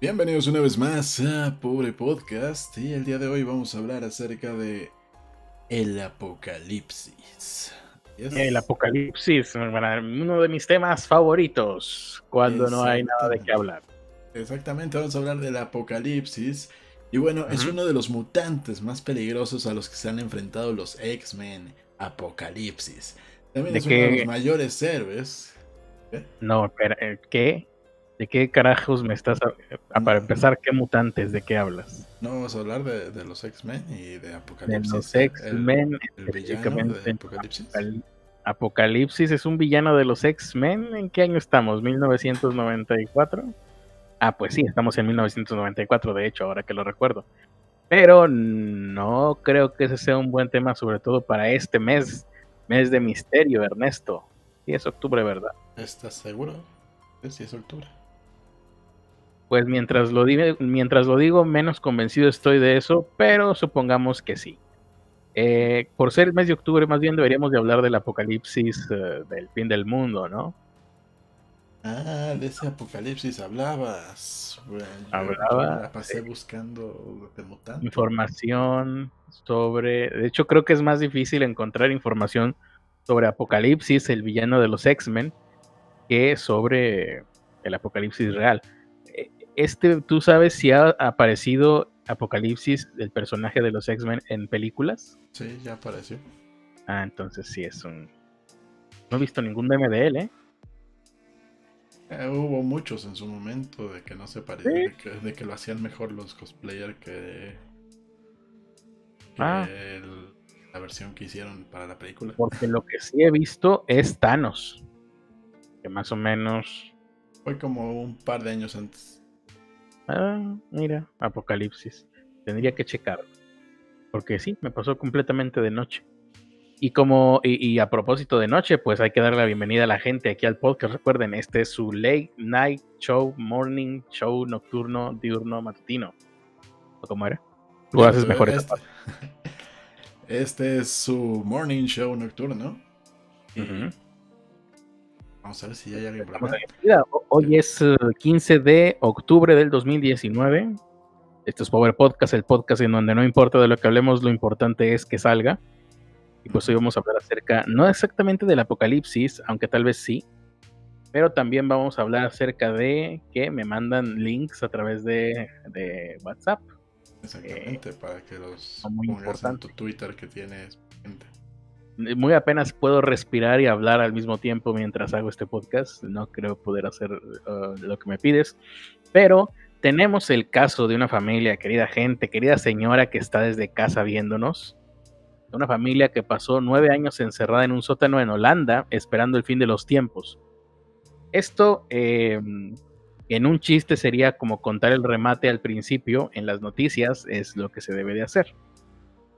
Bienvenidos una vez más a Pobre Podcast y el día de hoy vamos a hablar acerca de el apocalipsis. Yes. El apocalipsis, uno de mis temas favoritos cuando no hay nada de qué hablar. Exactamente, vamos a hablar del apocalipsis. Y bueno, uh -huh. es uno de los mutantes más peligrosos a los que se han enfrentado los X-Men. Apocalipsis. También es uno de los mayores héroes. ¿Qué? No, pero ¿qué? ¿De qué carajos me estás... A, para empezar, ¿qué mutantes? ¿De qué hablas? No, vamos a hablar de, de los X-Men y de Apocalipsis. De los X-Men. El, el villano de Apocalipsis. Apocalipsis es un villano de los X-Men. ¿En qué año estamos? ¿1994? Ah, pues sí, estamos en 1994, de hecho, ahora que lo recuerdo. Pero no creo que ese sea un buen tema, sobre todo para este mes, mes de misterio, Ernesto. Sí, es octubre, ¿verdad? ¿Estás seguro? Sí, es octubre. Pues mientras lo, digo, mientras lo digo, menos convencido estoy de eso, pero supongamos que sí. Eh, por ser el mes de octubre, más bien deberíamos de hablar del apocalipsis uh, del fin del mundo, ¿no? Ah, de ese apocalipsis hablabas. Bueno, Hablaba. La pasé buscando de mutantes. Información sobre. De hecho, creo que es más difícil encontrar información sobre Apocalipsis, el villano de los X-Men, que sobre el apocalipsis real. Este, ¿tú sabes si ha aparecido Apocalipsis, el personaje de los X-Men, en películas? Sí, ya apareció. Ah, entonces sí es un. No he visto ningún meme de él, ¿eh? Eh, hubo muchos en su momento de que no se parecía, ¿Sí? de, que, de, que, lo hacían mejor los cosplayers que, que ah. el, la versión que hicieron para la película. Porque lo que sí he visto es Thanos, que más o menos fue como un par de años antes. Ah, mira, Apocalipsis. Tendría que checarlo. Porque sí, me pasó completamente de noche. Y como, y, y, a propósito de noche, pues hay que darle la bienvenida a la gente aquí al podcast. Recuerden, este es su late night show, morning show, nocturno, diurno, matutino. ¿O cómo era? Tú haces mejor este, este es su morning show nocturno. Uh -huh. Vamos a ver si ya hay alguien por acá. Hoy es 15 de octubre del 2019. Esto es Power Podcast, el podcast en donde no importa de lo que hablemos, lo importante es que salga. Y pues hoy vamos a hablar acerca, no exactamente del apocalipsis, aunque tal vez sí, pero también vamos a hablar acerca de que me mandan links a través de, de WhatsApp. Exactamente, eh, para que los muy pongas importante. en tu Twitter que tienes gente. Muy apenas puedo respirar y hablar al mismo tiempo mientras hago este podcast. No creo poder hacer uh, lo que me pides, pero tenemos el caso de una familia, querida gente, querida señora que está desde casa viéndonos una familia que pasó nueve años encerrada en un sótano en Holanda esperando el fin de los tiempos. Esto eh, en un chiste sería como contar el remate al principio en las noticias, es lo que se debe de hacer.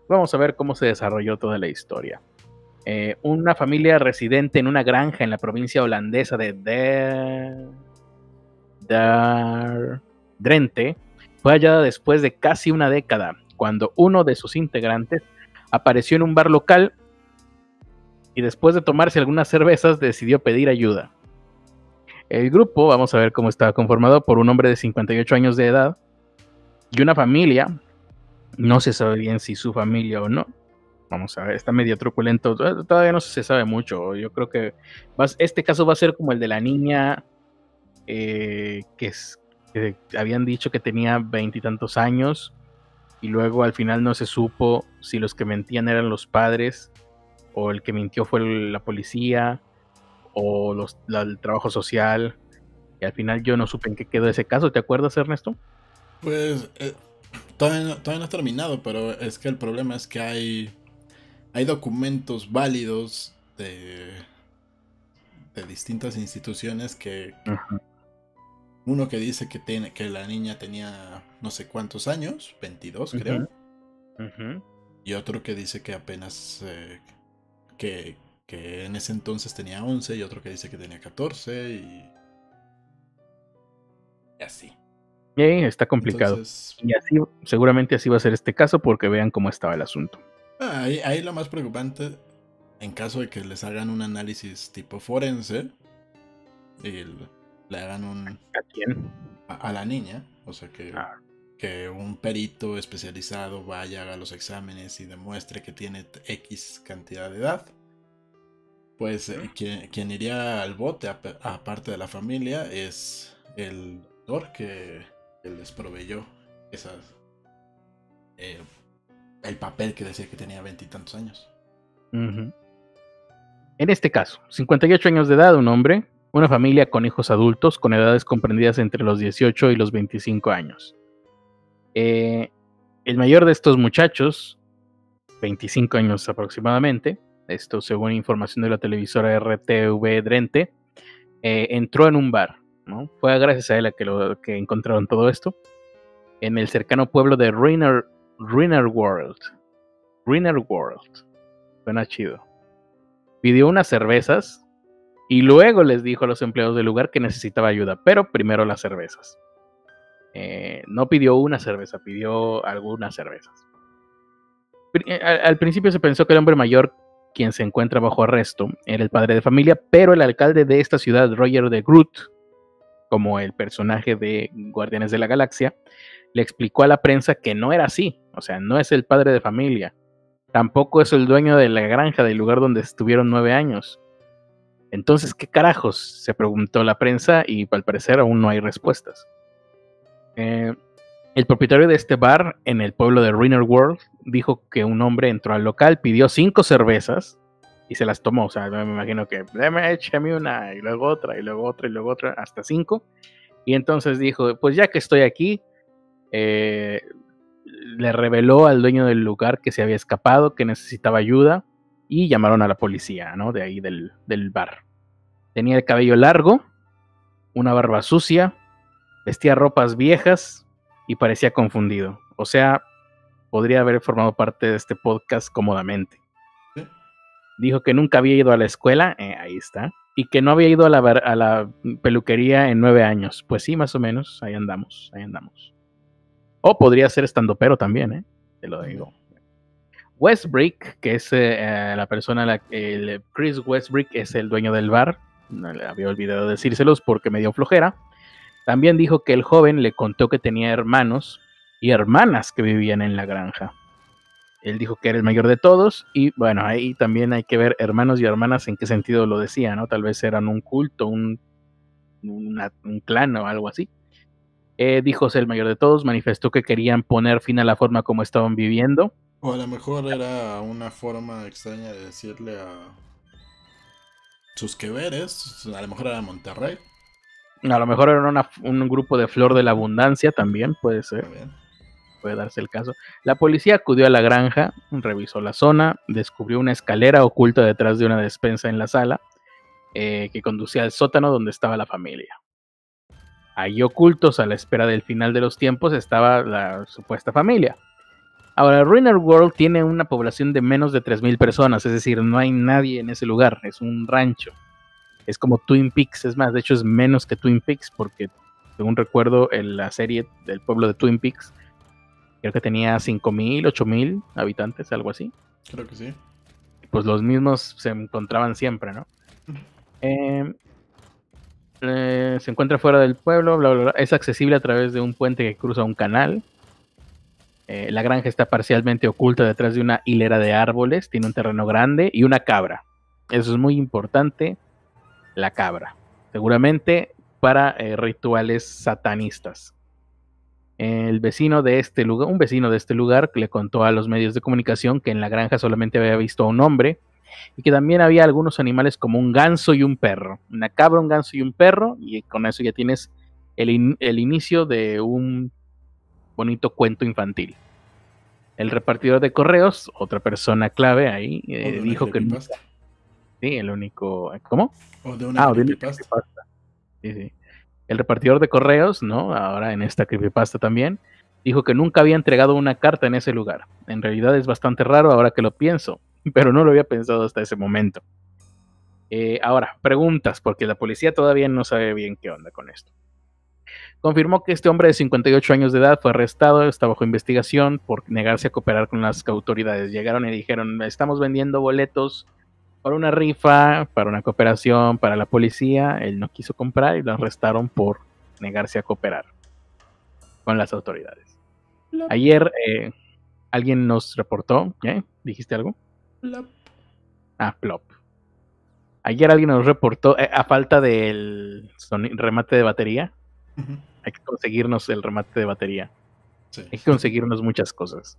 Vamos a ver cómo se desarrolló toda la historia. Eh, una familia residente en una granja en la provincia holandesa de Der... Der... Drenthe fue hallada después de casi una década, cuando uno de sus integrantes apareció en un bar local y después de tomarse algunas cervezas decidió pedir ayuda. El grupo, vamos a ver cómo estaba conformado por un hombre de 58 años de edad y una familia, no se sabe bien si su familia o no. Vamos a ver, está medio truculento, todavía no se sabe mucho. Yo creo que este caso va a ser como el de la niña eh, que habían dicho que tenía veintitantos años y luego al final no se supo si los que mentían eran los padres o el que mintió fue la policía o los, la, el trabajo social. Y al final yo no supe en qué quedó ese caso. ¿Te acuerdas, Ernesto? Pues eh, todavía, no, todavía no ha terminado, pero es que el problema es que hay, hay documentos válidos de, de distintas instituciones que... Uno que dice que, tiene, que la niña tenía no sé cuántos años, 22 creo. Uh -huh. Y otro que dice que apenas... Eh, que, que en ese entonces tenía 11 y otro que dice que tenía 14 y... y así. Y está complicado. Entonces, y así, seguramente así va a ser este caso porque vean cómo estaba el asunto. Ah, ahí, ahí lo más preocupante, en caso de que les hagan un análisis tipo forense, el, le hagan un... ¿A quién? a, la niña, o sea que, que un perito especializado vaya, haga los exámenes y demuestre que tiene X cantidad de edad, pues eh, quien, iría al bote, aparte de la familia, es el doctor que, les proveyó esas, eh, el papel que decía que tenía veintitantos años. En este caso, 58 años de edad, un hombre, una familia con hijos adultos con edades comprendidas entre los 18 y los 25 años. Eh, el mayor de estos muchachos, 25 años aproximadamente, esto según información de la televisora RTV Drente, eh, entró en un bar. ¿no? Fue gracias a él a que, lo, que encontraron todo esto en el cercano pueblo de Ruiner, Ruiner World. Ruiner World. Suena chido. Pidió unas cervezas y luego les dijo a los empleados del lugar que necesitaba ayuda, pero primero las cervezas. Eh, no pidió una cerveza, pidió algunas cervezas. Eh, al, principio se pensó que el hombre mayor, quien se encuentra bajo arresto, era el padre de familia, pero el alcalde de esta ciudad, Roger de Groot, como el personaje de Guardianes de la Galaxia, le explicó a la prensa que no era así, o sea, no es el padre de familia, tampoco es el dueño de la granja del lugar donde estuvieron nueve años. Entonces, ¿qué carajos? se preguntó la prensa y al parecer aún no hay respuestas. Eh, el propietario de este bar en el pueblo de Ruiner World dijo que un hombre entró al local, pidió cinco cervezas y se las tomó. O sea, me imagino que, déme, échame una, y luego otra, y luego otra, y luego otra, hasta cinco. Y entonces dijo, pues ya que estoy aquí, eh, le reveló al dueño del lugar que se había escapado, que necesitaba ayuda, y llamaron a la policía, ¿no? De ahí del, del bar. Tenía el cabello largo, una barba sucia, Vestía ropas viejas y parecía confundido. O sea, podría haber formado parte de este podcast cómodamente. Dijo que nunca había ido a la escuela, eh, ahí está, y que no había ido a la, a la peluquería en nueve años. Pues sí, más o menos, ahí andamos, ahí andamos. O podría ser estando pero también, ¿eh? Te lo digo. Westbrick, que es eh, eh, la persona, la, el Chris Westbrick es el dueño del bar. No le había olvidado decírselos porque me dio flojera. También dijo que el joven le contó que tenía hermanos y hermanas que vivían en la granja. Él dijo que era el mayor de todos y bueno, ahí también hay que ver hermanos y hermanas en qué sentido lo decía, ¿no? Tal vez eran un culto, un, un clan o algo así. Eh, dijo ser el mayor de todos, manifestó que querían poner fin a la forma como estaban viviendo. O a lo mejor era una forma extraña de decirle a sus que veres, a lo mejor era Monterrey. A lo mejor era un grupo de flor de la abundancia también, puede ser. Puede darse el caso. La policía acudió a la granja, revisó la zona, descubrió una escalera oculta detrás de una despensa en la sala eh, que conducía al sótano donde estaba la familia. Allí ocultos a la espera del final de los tiempos estaba la supuesta familia. Ahora, Ruiner World tiene una población de menos de 3.000 personas, es decir, no hay nadie en ese lugar, es un rancho es como Twin Peaks, es más, de hecho es menos que Twin Peaks porque según recuerdo en la serie del pueblo de Twin Peaks creo que tenía 5.000, 8.000 habitantes, algo así. Creo que sí. Pues los mismos se encontraban siempre, ¿no? Em, eh, se encuentra fuera del pueblo, es accesible a través de un puente que cruza un canal. Eh, la granja está parcialmente oculta detrás de una hilera de árboles, tiene un terreno grande y una cabra. Eso es muy importante la cabra. Seguramente para eh, rituales satanistas. El vecino de este lugar, un vecino de este lugar, le contó a los medios de comunicación que en la granja solamente había visto a un hombre y que también había algunos animales como un ganso y un perro. Una cabra, un ganso y un perro, y con eso ya tienes el, inicio de un bonito cuento infantil. El repartidor de correos, otra persona clave ahí, eh, dijo que Sí, el único. ¿Cómo? O de una ah, creepypasta. Sí, sí. El repartidor de correos, ¿no? Ahora en esta creepypasta también, dijo que nunca había entregado una carta en ese lugar. En realidad es bastante raro ahora que lo pienso, pero no lo había pensado hasta ese momento. Eh, ahora, preguntas, porque la policía todavía no sabe bien qué onda con esto. Confirmó que este hombre de 58 años de edad fue arrestado, está bajo investigación por negarse a cooperar con las autoridades. Llegaron y dijeron, estamos vendiendo boletos para una rifa, para una cooperación, para la policía. Él no quiso comprar y lo arrestaron por negarse a cooperar. con las autoridades. Ayer eh, alguien nos reportó, ¿eh? ¿Dijiste algo? Plop. Ah, plop. Ayer alguien nos reportó, eh, a falta del remate de batería, hay que conseguirnos el remate de batería. Sí. Hay que conseguirnos muchas cosas.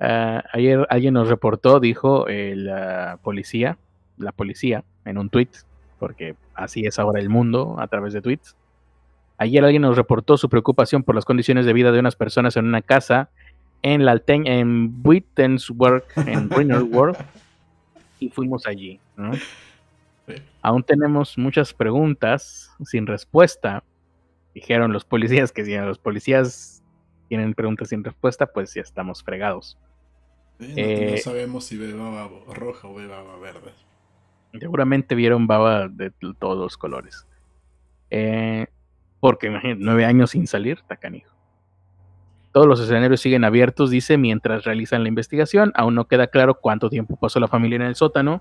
Ah, ayer alguien nos reportó, dijo eh, la policía, la policía, en un tweet, porque así es ahora el mundo a través de tweets. Ayer alguien nos reportó su preocupación por las condiciones de vida de unas personas en una casa en la Alten- en Wittensburg, en World, y fuimos allí. ¿no? Sí. Aún tenemos muchas preguntas sin respuesta. Dijeron los policías que si los policías tienen preguntas sin respuesta, pues ya estamos fregados. Sí, no, Eh, no sabemos si ve baba roja o ve baba verde. Seguramente vieron baba de todos los colores. Eh, porque imagínate, nueve años sin salir, está canijo. Todos los escenarios siguen abiertos, dice, mientras realizan la investigación. Aún no queda claro cuánto tiempo pasó la familia en el sótano.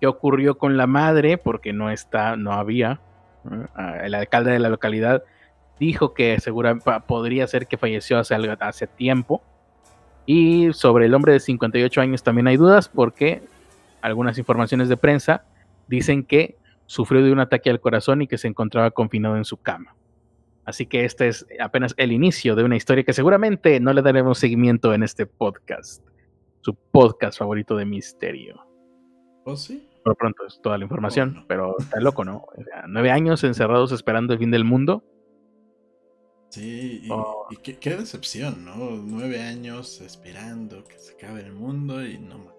¿Qué ocurrió con la madre? Porque no está, no había. Ah, El alcalde de la localidad dijo que segura, pa- podría ser que falleció hace, hace tiempo. Y sobre el hombre de 58 años también hay dudas porque algunas informaciones de prensa dicen que sufrió de un ataque al corazón y que se encontraba confinado en su cama. Así que este es apenas el inicio de una historia que seguramente no le daremos seguimiento en este podcast. Su podcast favorito de misterio. ¿O sí? Por lo pronto es toda la información, Oh, no. pero está loco, ¿no? O sea, nueve años encerrados esperando el fin del mundo. Sí, y, Oh. y qué, qué decepción, ¿no? Nueve años esperando que se acabe el mundo y no me.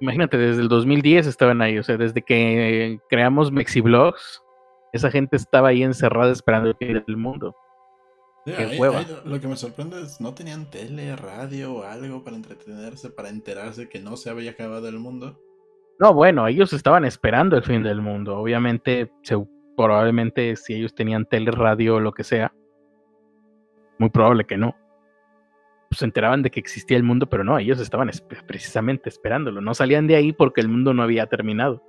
Imagínate, desde el 2010 estaban ahí, o sea, desde que creamos Mexiblogs, esa gente estaba ahí encerrada esperando el fin del mundo. Sí, Qué ahí- hueva. ahí lo- que me sorprende es, ¿no tenían tele, radio o algo para entretenerse, para enterarse que no se había acabado el mundo? No, bueno, ellos estaban esperando el fin del mundo. Obviamente, se- probablemente si ellos tenían tele, radio o lo que sea, muy probable que no. Pues se enteraban de que existía el mundo, pero no, ellos estaban precisamente esperándolo. No salían de ahí porque el mundo no había terminado.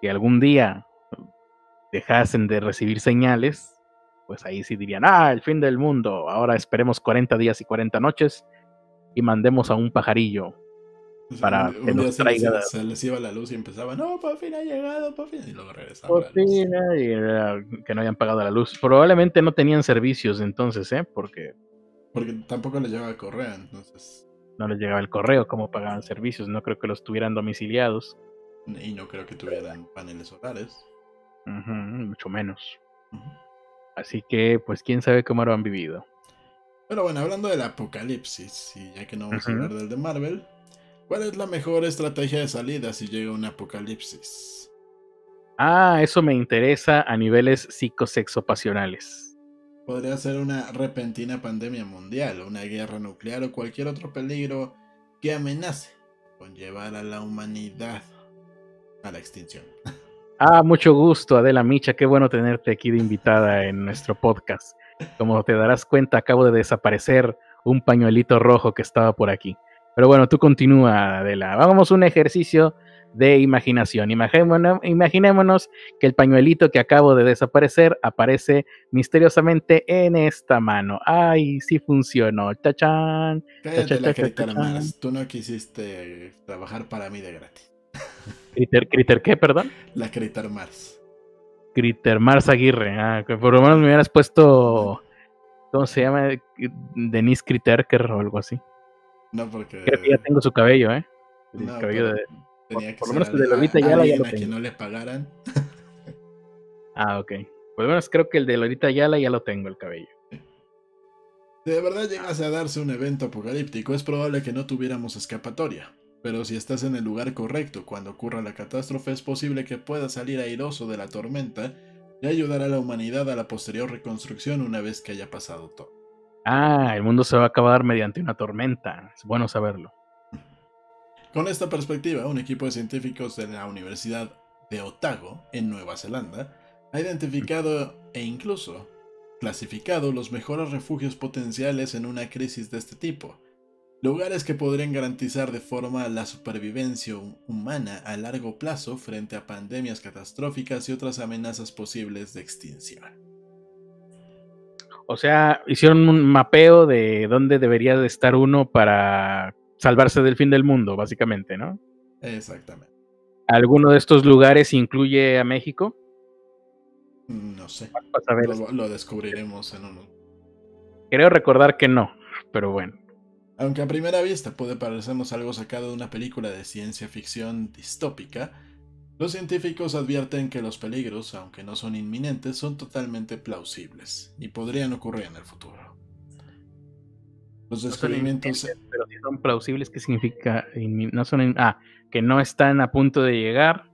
Si algún día dejasen de recibir señales, pues ahí sí dirían, ah, el fin del mundo. Ahora esperemos 40 días y 40 noches y mandemos a un pajarillo sea, Para que nos día se les, traiga- se les iba la luz y empezaba, no, por fin ha llegado, por fin. Y luego regresaba Por fin, y era que no habían pagado la luz. Probablemente no tenían servicios entonces, ¿eh? Porque Porque tampoco les llevaba correo, entonces. no les llegaba el correo, cómo pagaban servicios. No creo que los tuvieran domiciliados. Y no creo que tuvieran paneles solares. Mucho menos. Así que, pues, quién sabe cómo lo han vivido. Pero bueno, hablando del apocalipsis, y ya que no vamos a hablar del de Marvel, ¿cuál es la mejor estrategia de salida si llega un apocalipsis? Ah, eso me interesa a niveles psicosexopasionales. Podría ser una repentina pandemia mundial, una guerra nuclear o cualquier otro peligro que amenace con llevar a la humanidad a la extinción. Ah, mucho gusto, Adela Micha. Qué bueno tenerte aquí de invitada en nuestro podcast. Como te darás cuenta, acabo de desaparecer un pañuelito rojo que estaba por aquí. Pero bueno, tú continúa, Adela. Vamos a un ejercicio de imaginación. Imaginémonos, imaginémonos que el pañuelito que acabo de desaparecer aparece misteriosamente en esta mano. ¡Ay, sí funcionó! ¡Tachán! Cállate la carita cha, Mars, tú no quisiste trabajar para mí de gratis. ¿Critter, critter qué, perdón? La Critter Mars. Critter Mars Aguirre. Ah, que por lo menos me hubieras puesto. ¿Cómo se llama? Denise Criterker o algo así. No porque... Creo que ya tengo su cabello, ¿eh? El No, cabello de. tenía que por lo menos de Lolita ya alguien lo tengo. no le pagaran. Ah, ok. Por lo menos creo que el de Lolita Ayala ya lo tengo, el cabello. Si de verdad llegase a darse un evento apocalíptico, es probable que no tuviéramos escapatoria. Pero si estás en el lugar correcto cuando ocurra la catástrofe, es posible que puedas salir airoso de la tormenta y ayudar a la humanidad a la posterior reconstrucción una vez que haya pasado todo. Ah, el mundo se va a acabar mediante una tormenta. Es bueno saberlo. Con esta perspectiva, un equipo de científicos de la Universidad de Otago, en Nueva Zelanda, ha identificado e incluso clasificado los mejores refugios potenciales en una crisis de este tipo. Lugares que podrían garantizar de forma la supervivencia humana a largo plazo frente a pandemias catastróficas y otras amenazas posibles de extinción. O sea, hicieron un mapeo de dónde debería de estar uno para salvarse del fin del mundo, básicamente, ¿no? Exactamente. ¿Alguno de estos lugares incluye a México? No sé. Lo, lo descubriremos en uno. Creo recordar que no, pero bueno. Aunque a primera vista puede parecernos algo sacado de una película de ciencia ficción distópica, los científicos advierten que los peligros, aunque no son inminentes, son totalmente plausibles y podrían ocurrir en el futuro. Los descubrimientos... pero si son plausibles, ¿qué significa? No son in- ah, que no están a punto de llegar,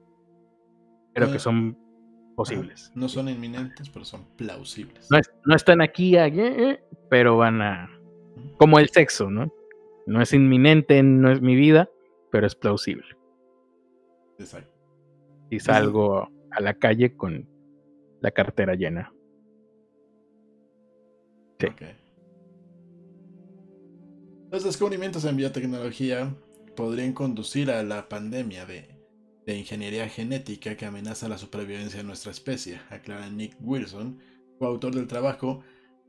pero que Ah. son posibles. No son inminentes, pero son plausibles. No, es- no están aquí, eh, eh, pero van a... Como el sexo, ¿no? No es inminente, no es mi vida, pero es plausible. Exacto. Si salgo a la calle con la cartera llena. Sí. Los descubrimientos en biotecnología podrían conducir a la pandemia de, de ingeniería genética que amenaza la supervivencia de nuestra especie, aclara Nick Wilson, coautor del trabajo.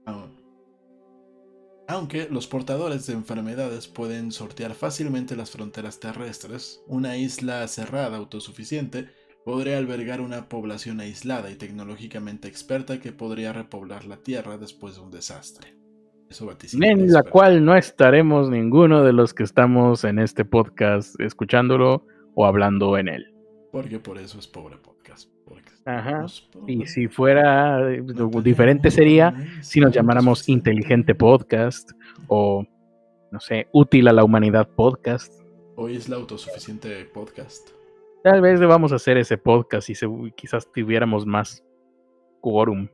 Au- Aunque los portadores de enfermedades pueden sortear fácilmente las fronteras terrestres, una isla cerrada autosuficiente podría albergar una población aislada y tecnológicamente experta que podría repoblar la Tierra después de un desastre. Eso vaticina En la cual no estaremos ninguno de los que estamos en este podcast escuchándolo o hablando en él. Porque por eso es pobre podcast. porque Ajá. somos Y pobres. si fuera eh, lo diferente sería si nos llamáramos. Inteligente Podcast o, no sé, Útil a la Humanidad Podcast. Hoy es la autosuficiente podcast. Tal vez debamos hacer ese podcast y se- quizás tuviéramos más quórum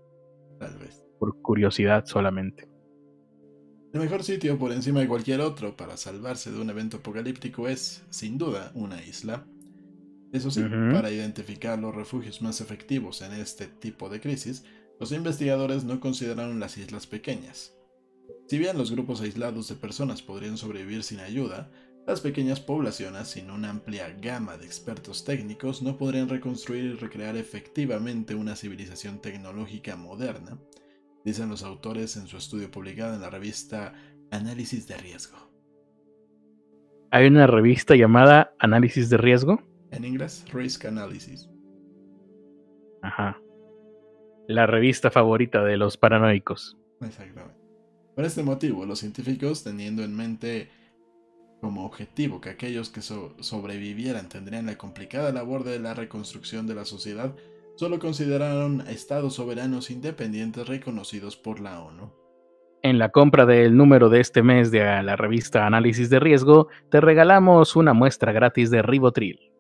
Tal vez. por curiosidad solamente. El mejor sitio por encima de cualquier otro para salvarse de un evento apocalíptico es, sin duda, una isla. Eso sí, para identificar los refugios más efectivos en este tipo de crisis, los investigadores no consideraron las islas pequeñas. Si bien los grupos aislados de personas podrían sobrevivir sin ayuda, las pequeñas poblaciones sin una amplia gama de expertos técnicos no podrían reconstruir y recrear efectivamente una civilización tecnológica moderna, dicen los autores en su estudio publicado en la revista Análisis de Riesgo. Hay una revista llamada Análisis de Riesgo. En inglés, Risk Analysis. Ajá. La revista favorita de los paranoicos. Exactamente. Por este motivo, los científicos, teniendo en mente como objetivo que aquellos que so- sobrevivieran tendrían la complicada labor de la reconstrucción de la sociedad, solo consideraron estados soberanos independientes reconocidos por la ONU. En la compra del número de este mes de la revista Análisis de Riesgo, te regalamos una muestra gratis de Ribotril.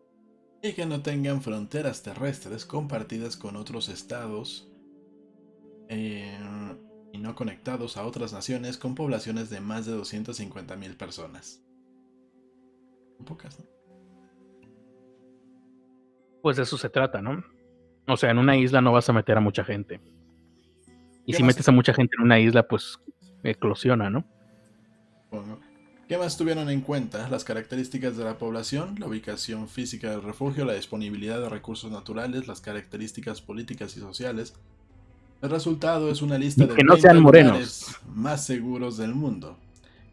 Y que no tengan fronteras terrestres compartidas con otros estados eh, y no conectados a otras naciones con poblaciones de más de 250.000 personas. Un pocas, ¿no? Pues de eso se trata, ¿no? O sea, en una isla no vas a meter a mucha gente. Y ¿Qué si metes a mucha gente en una isla, pues eclosiona, ¿no? Bueno, ¿Qué más tuvieron en cuenta? Las características de la población, la ubicación física del refugio, la disponibilidad de recursos naturales, las características políticas y sociales. El resultado es una lista de que no 20 sean morenos. más seguros del mundo.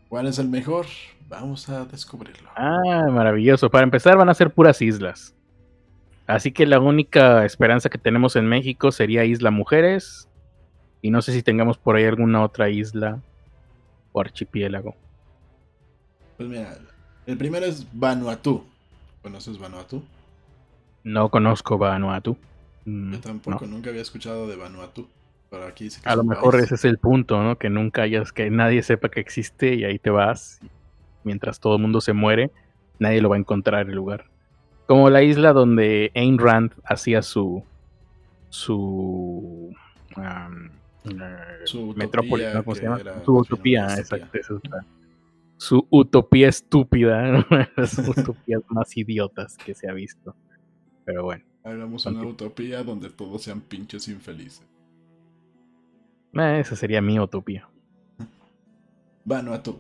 ¿Cuál es el mejor? Vamos a descubrirlo. Ah, maravilloso. Para empezar, van a ser puras islas. Así que la única esperanza que tenemos en México sería Isla Mujeres. Y no sé si tengamos por ahí alguna otra isla o archipiélago. Pues mira, el primero es Vanuatu. ¿Conoces Vanuatu? No conozco Vanuatu. Mm, Yo tampoco, no. nunca había escuchado de Vanuatu. Pero aquí dice que A lo mejor país. ese es el punto, ¿no? Que nunca hayas, que nadie sepa que existe y ahí te vas. Mientras todo el mundo se muere, nadie lo va a encontrar el lugar. Como la isla donde Ayn Rand hacía su. su. eh, Su metrópolis, ¿no? ¿Cómo se llama? Su utopía, exacto. esa es la- su utopía estúpida, ¿no? las utopías más idiotas que se ha visto. Pero bueno, Hagamos una utopía donde todos sean pinches infelices. eh, esa sería mi utopía. Vanuatu.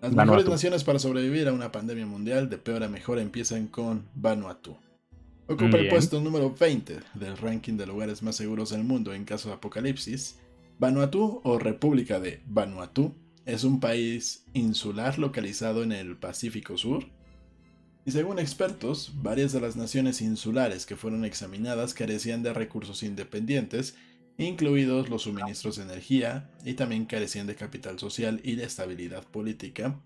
Las Vanuatu. mejores naciones para sobrevivir a una pandemia mundial, de peor a mejor, empiezan con Vanuatu. Ocupa el puesto número 20 del ranking de lugares más seguros del mundo en caso de apocalipsis. Vanuatu o República de Vanuatu es un país insular localizado en el Pacífico Sur. Y según expertos, varias de las naciones insulares que fueron examinadas carecían de recursos independientes, incluidos los suministros de energía, y también carecían de capital social y de estabilidad política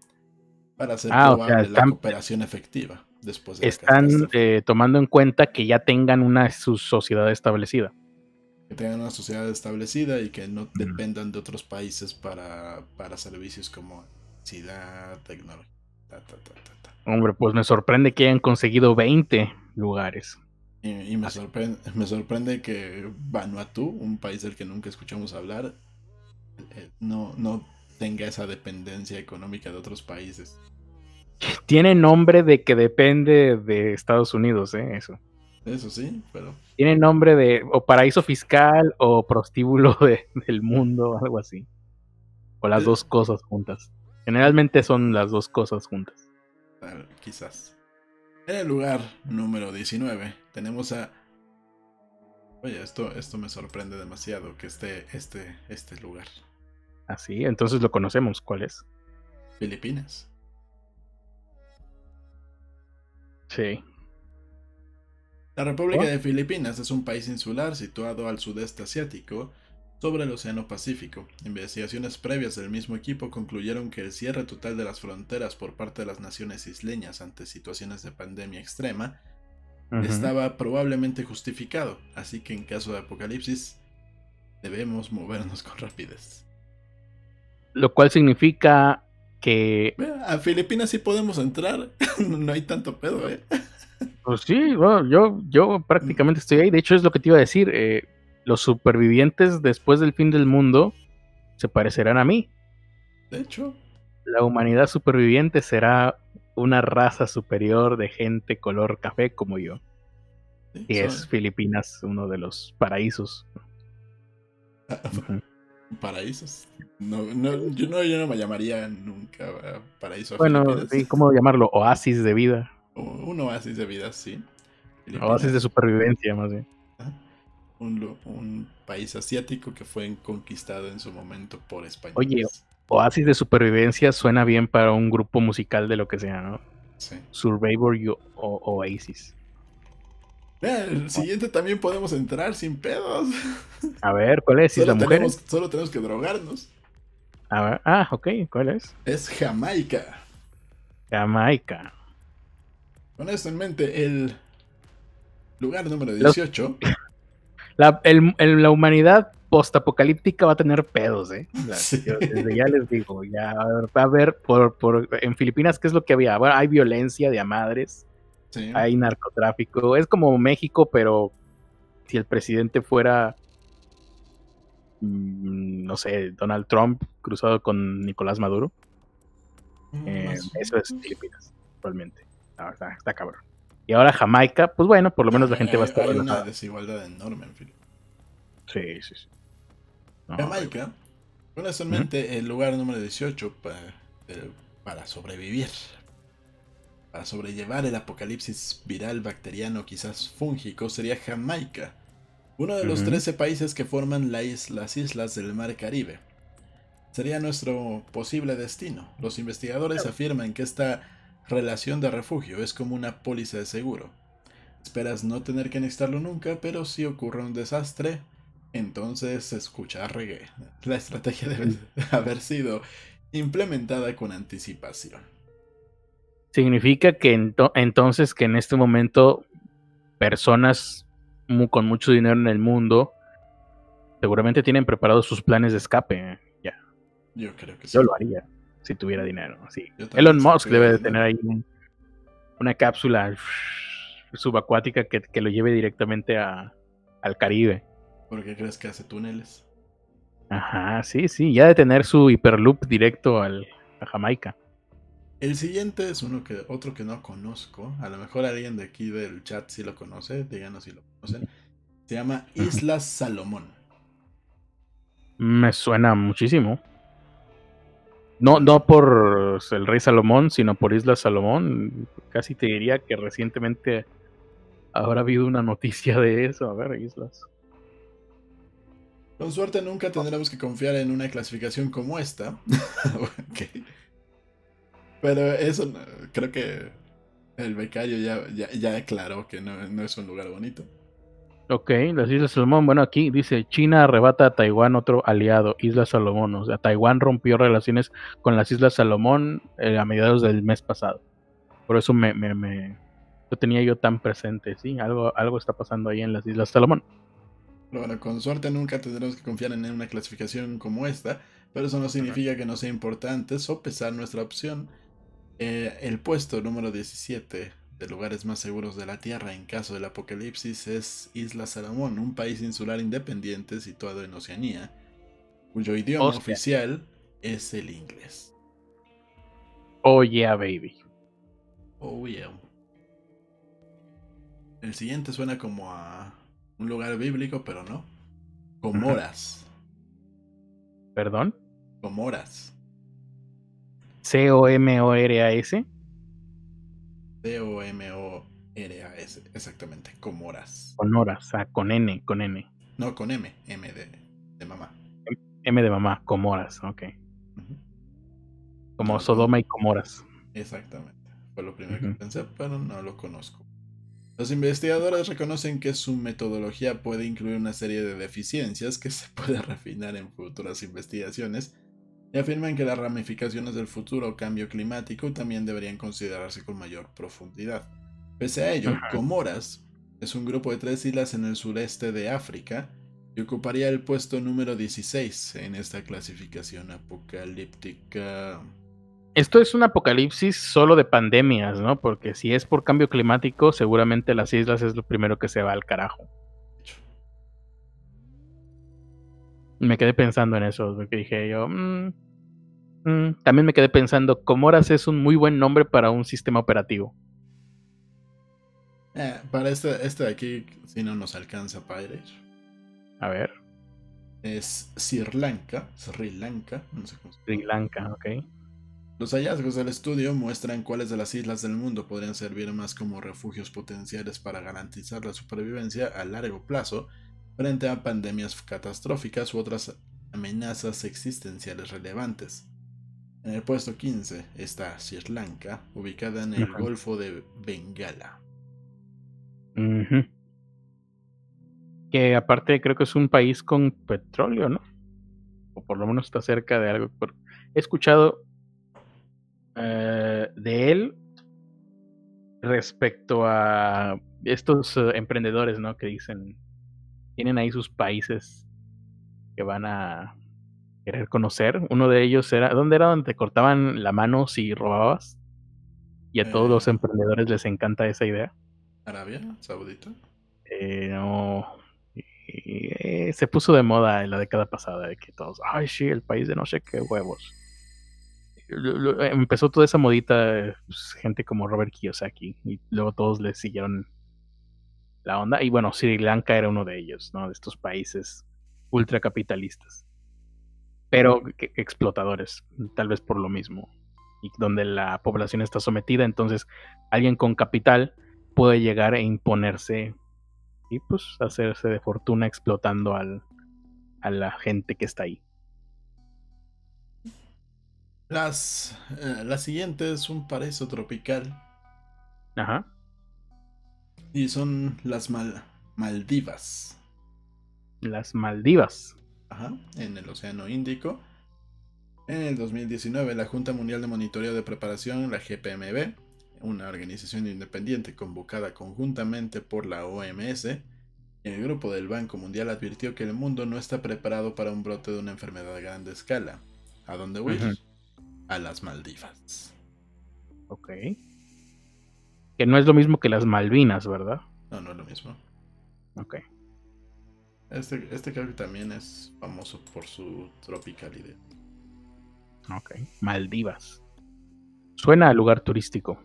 para hacer Ah, o probable la cooperación efectiva después de Están eh, tomando en cuenta que ya tengan una su sociedad establecida. Que tengan una sociedad establecida y que no dependan de otros países para, para servicios como electricidad, tecnología. ta, ta, ta, ta, ta. Hombre, pues me sorprende que hayan conseguido 20 lugares. Y, y me, sorprende, me sorprende que Vanuatu, un país del que nunca escuchamos hablar, eh, no, no tenga esa dependencia económica de otros países. Tiene nombre de que depende de Estados Unidos, ¿eh? Eso. Eso sí, pero Tiene nombre de o paraíso fiscal o prostíbulo de- del mundo, algo así. O las Eh. dos cosas juntas. Generalmente son las dos cosas juntas. tal, quizás. En el lugar número 19 tenemos a... Oye, esto, esto me sorprende demasiado que esté este, este lugar. Así, entonces lo conocemos. ¿Cuál es? Filipinas. Sí. La República de Filipinas es un país insular situado al sudeste asiático, sobre el Océano Pacífico. Investigaciones previas del mismo equipo concluyeron que el cierre total de las fronteras por parte de las naciones isleñas ante situaciones de pandemia extrema estaba probablemente justificado, así que en caso de apocalipsis debemos movernos con rapidez. Lo cual significa que A Filipinas sí podemos entrar, no hay tanto pedo, ¿eh? Pues sí, bueno, yo, yo prácticamente estoy ahí. De hecho, es lo que te iba a decir. eh, los supervivientes después del fin del mundo se parecerán a mí. De hecho, La humanidad superviviente será una raza superior de gente color café como yo. Y es Filipinas uno de los paraísos. Paraísos. No, no, yo, no, yo no me llamaría nunca eh, paraíso Bueno, sí, ¿cómo llamarlo? Oasis de vida. Un oasis de vida, sí. Filipinas, Oasis de supervivencia, más bien. un, país asiático que fue conquistado en su momento por españoles. Oye, Oasis de supervivencia suena bien para un grupo musical de lo que sea, ¿no? Sí. Survivor o- o- Oasis. Vea, el siguiente también podemos entrar sin pedos. A ver, ¿cuál es? ¿Isla Solo Mujeres? tenemos, solo tenemos que drogarnos. A ver, ah, ok, ¿cuál es? Es Jamaica. Jamaica. Con esto en mente, el lugar número Los- 18. La, el- el- la humanidad postapocalíptica va a tener pedos, ¿eh? La- Sí. yo desde ya les digo, ya va a haber por, por en Filipinas, ¿qué es lo que había? Bueno, hay violencia de a madres, Sí. hay narcotráfico, es como México, pero si el presidente fuera, mm, no sé, Donald Trump cruzado con Nicolás Maduro, eh, Más- eso es Filipinas, actualmente. No, está, está cabrón. Y ahora Jamaica, pues bueno, por lo menos la gente va a estar Hay una desigualdad enorme en Filipinas. Sí, sí, sí. No, Jamaica, con eso en Ujú. mente, el lugar número 18 para, eh, para sobrevivir, para sobrellevar el apocalipsis viral, bacteriano, quizás fúngico, sería Jamaica, uno de los Ujú. 13 países que forman la is- las islas del Mar Caribe. Sería nuestro posible destino. Los investigadores afirman que esta relación de refugio es como una póliza de seguro. Esperas no tener que necesitarlo nunca, pero si ocurre un desastre, entonces escucha reggae. La estrategia debe haber sido implementada con anticipación. Significa que ento- entonces que en este momento personas mu- con mucho dinero en el mundo seguramente tienen preparados sus planes de escape. ¿eh? Ya, Yo creo que sí. yo lo haría si tuviera dinero. Sí. Elon Musk debe de tener ahí un- una cápsula subacuática que, que lo lleve directamente a, al Caribe. ¿Por qué crees que hace túneles? Ajá, sí, sí, ya de tener su hiperloop directo al, a Jamaica. El siguiente es uno que otro que no conozco. A lo mejor alguien de aquí del chat sí lo conoce. Díganos si lo conocen. Se llama Islas Salomón. Me suena muchísimo. No, no por el rey Salomón, sino por Isla Salomón. Casi te diría que recientemente habrá habido una noticia de eso. A ver, Islas. Con suerte nunca tendremos que confiar en una clasificación como esta. Pero eso creo que el becario ya, ya, ya aclaró que no, no es un lugar bonito. Ok, las Islas Salomón. Bueno, aquí dice China arrebata a Taiwán otro aliado, Islas Salomón. O sea, Taiwán rompió relaciones con las Islas Salomón eh, a mediados del mes pasado. Por eso me, me, me- lo tenía yo tan presente. Sí, algo, algo está pasando ahí en las Islas Salomón. Pero bueno, con suerte nunca tendremos que confiar en una clasificación como esta, pero eso no significa que no sea importante sopesar nuestra opción. Eh, el puesto número 17 de lugares más seguros de la Tierra en caso del apocalipsis es Isla Salomón, un país insular independiente situado en Oceanía, cuyo idioma Hostia. oficial es el inglés. Oh yeah, baby. Oh yeah. El siguiente suena como a un lugar bíblico, pero no. Comoras. Perdón. Comoras. C-O-M-O-R-A-S. C-O-M-O-R-A-S. Exactamente. Comoras. Con horas, ah, con N, con N. No, con M. M de, de mamá. M de mamá, Comoras, ok. Como Sodoma y Comoras. Exactamente. Fue lo primero que pensé, pero no lo conozco. Los investigadores reconocen que su metodología puede incluir una serie de deficiencias que se puede refinar en futuras investigaciones y afirman que las ramificaciones del futuro cambio climático también deberían considerarse con mayor profundidad. Pese a ello. Comoras es un grupo de tres islas en el sureste de África y ocuparía el puesto número 16 en esta clasificación apocalíptica. Esto es un apocalipsis solo de pandemias, ¿no? Porque si es por cambio climático, seguramente las islas es lo primero que se va al carajo. Me quedé pensando en eso, porque dije yo. mm, mm. También me quedé pensando, Comoras es un muy buen nombre para un sistema operativo. Eh, para este, este de aquí, si no nos alcanza Pirate, A ver, es Sri Lanka, Sri Lanka, no sé cómo se Sri Lanka, ok. Los hallazgos del estudio muestran cuáles de las islas del mundo podrían servir más como refugios potenciales para garantizar la supervivencia a largo plazo frente a pandemias catastróficas u otras amenazas existenciales relevantes. En el puesto 15 está Sri Lanka, ubicada en el Ajá. Golfo de Bengala. Que aparte creo que es un país con petróleo, ¿no? O por lo menos está cerca de algo. He escuchado eh, de él respecto a estos eh, emprendedores, ¿no? Que dicen, tienen ahí sus países que van a querer conocer. Uno de ellos era, ¿dónde era donde te cortaban la mano si robabas? Y a todos Eh. los emprendedores les encanta esa idea. Arabia Saudita. Eh, no. Eh, se puso de moda en la década pasada de que todos, ay, sí, el país de no sé qué huevos. Empezó toda esa modita, eh, pues, gente como Robert Kiyosaki, y luego todos le siguieron la onda. Y bueno, Sri Lanka era uno de ellos, ¿no? De estos países ultracapitalistas. Pero que- explotadores, tal vez por lo mismo. Y donde la población está sometida, entonces alguien con capital puede llegar e imponerse y pues hacerse de fortuna explotando al, a la gente que está ahí. Las, eh, la siguiente es un paraíso tropical Ajá. Y son las Mal- Maldivas. Las Maldivas. Ajá, en el Océano Índico. En el 2019, la Junta Mundial de Monitoreo de Preparación, la GPMB, una organización independiente convocada conjuntamente por la OMS, y el grupo del Banco Mundial advirtió que el mundo no está preparado para un brote de una enfermedad a grande escala. ¿A dónde huir? Ujú. A las Maldivas. Ok. Que no es lo mismo que las Malvinas, ¿verdad? No, no es lo mismo. Ok. Este, este creo que también es famoso por su tropicalidad. Ok. Maldivas. Suena a lugar turístico.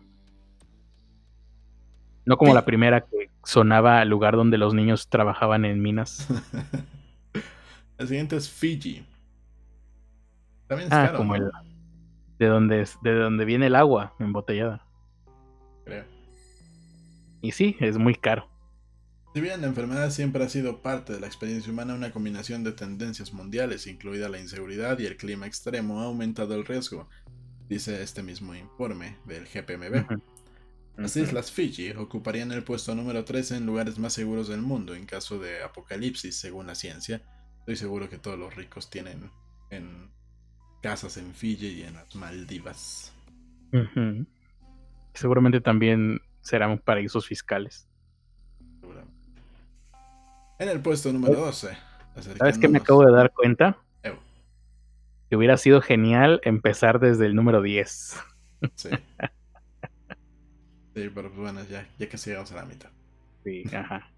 No como Sí. la primera que sonaba a lugar donde los niños trabajaban en minas. El siguiente es Fiji. También es Ah, caro, como ¿no? el de donde es- de donde viene el agua embotellada. Creo. Y sí, es muy caro. Si bien la enfermedad siempre ha sido parte de la experiencia humana, una combinación de tendencias mundiales, incluida la inseguridad y el clima extremo, ha aumentado el riesgo, dice este mismo informe del GPMB. Las islas Fiji ocuparían el puesto número 13 en lugares más seguros del mundo en caso de apocalipsis, según la ciencia. Estoy seguro que todos los ricos tienen en casas en Fiji y en las Maldivas. Seguramente también serán paraísos fiscales. En el puesto número 12. ¿Sabes qué me acabo de dar cuenta? Que hubiera sido genial empezar desde el número 10. Sí. sí, pero pues bueno, ya, ya casi llegamos a la mitad. Sí, ajá.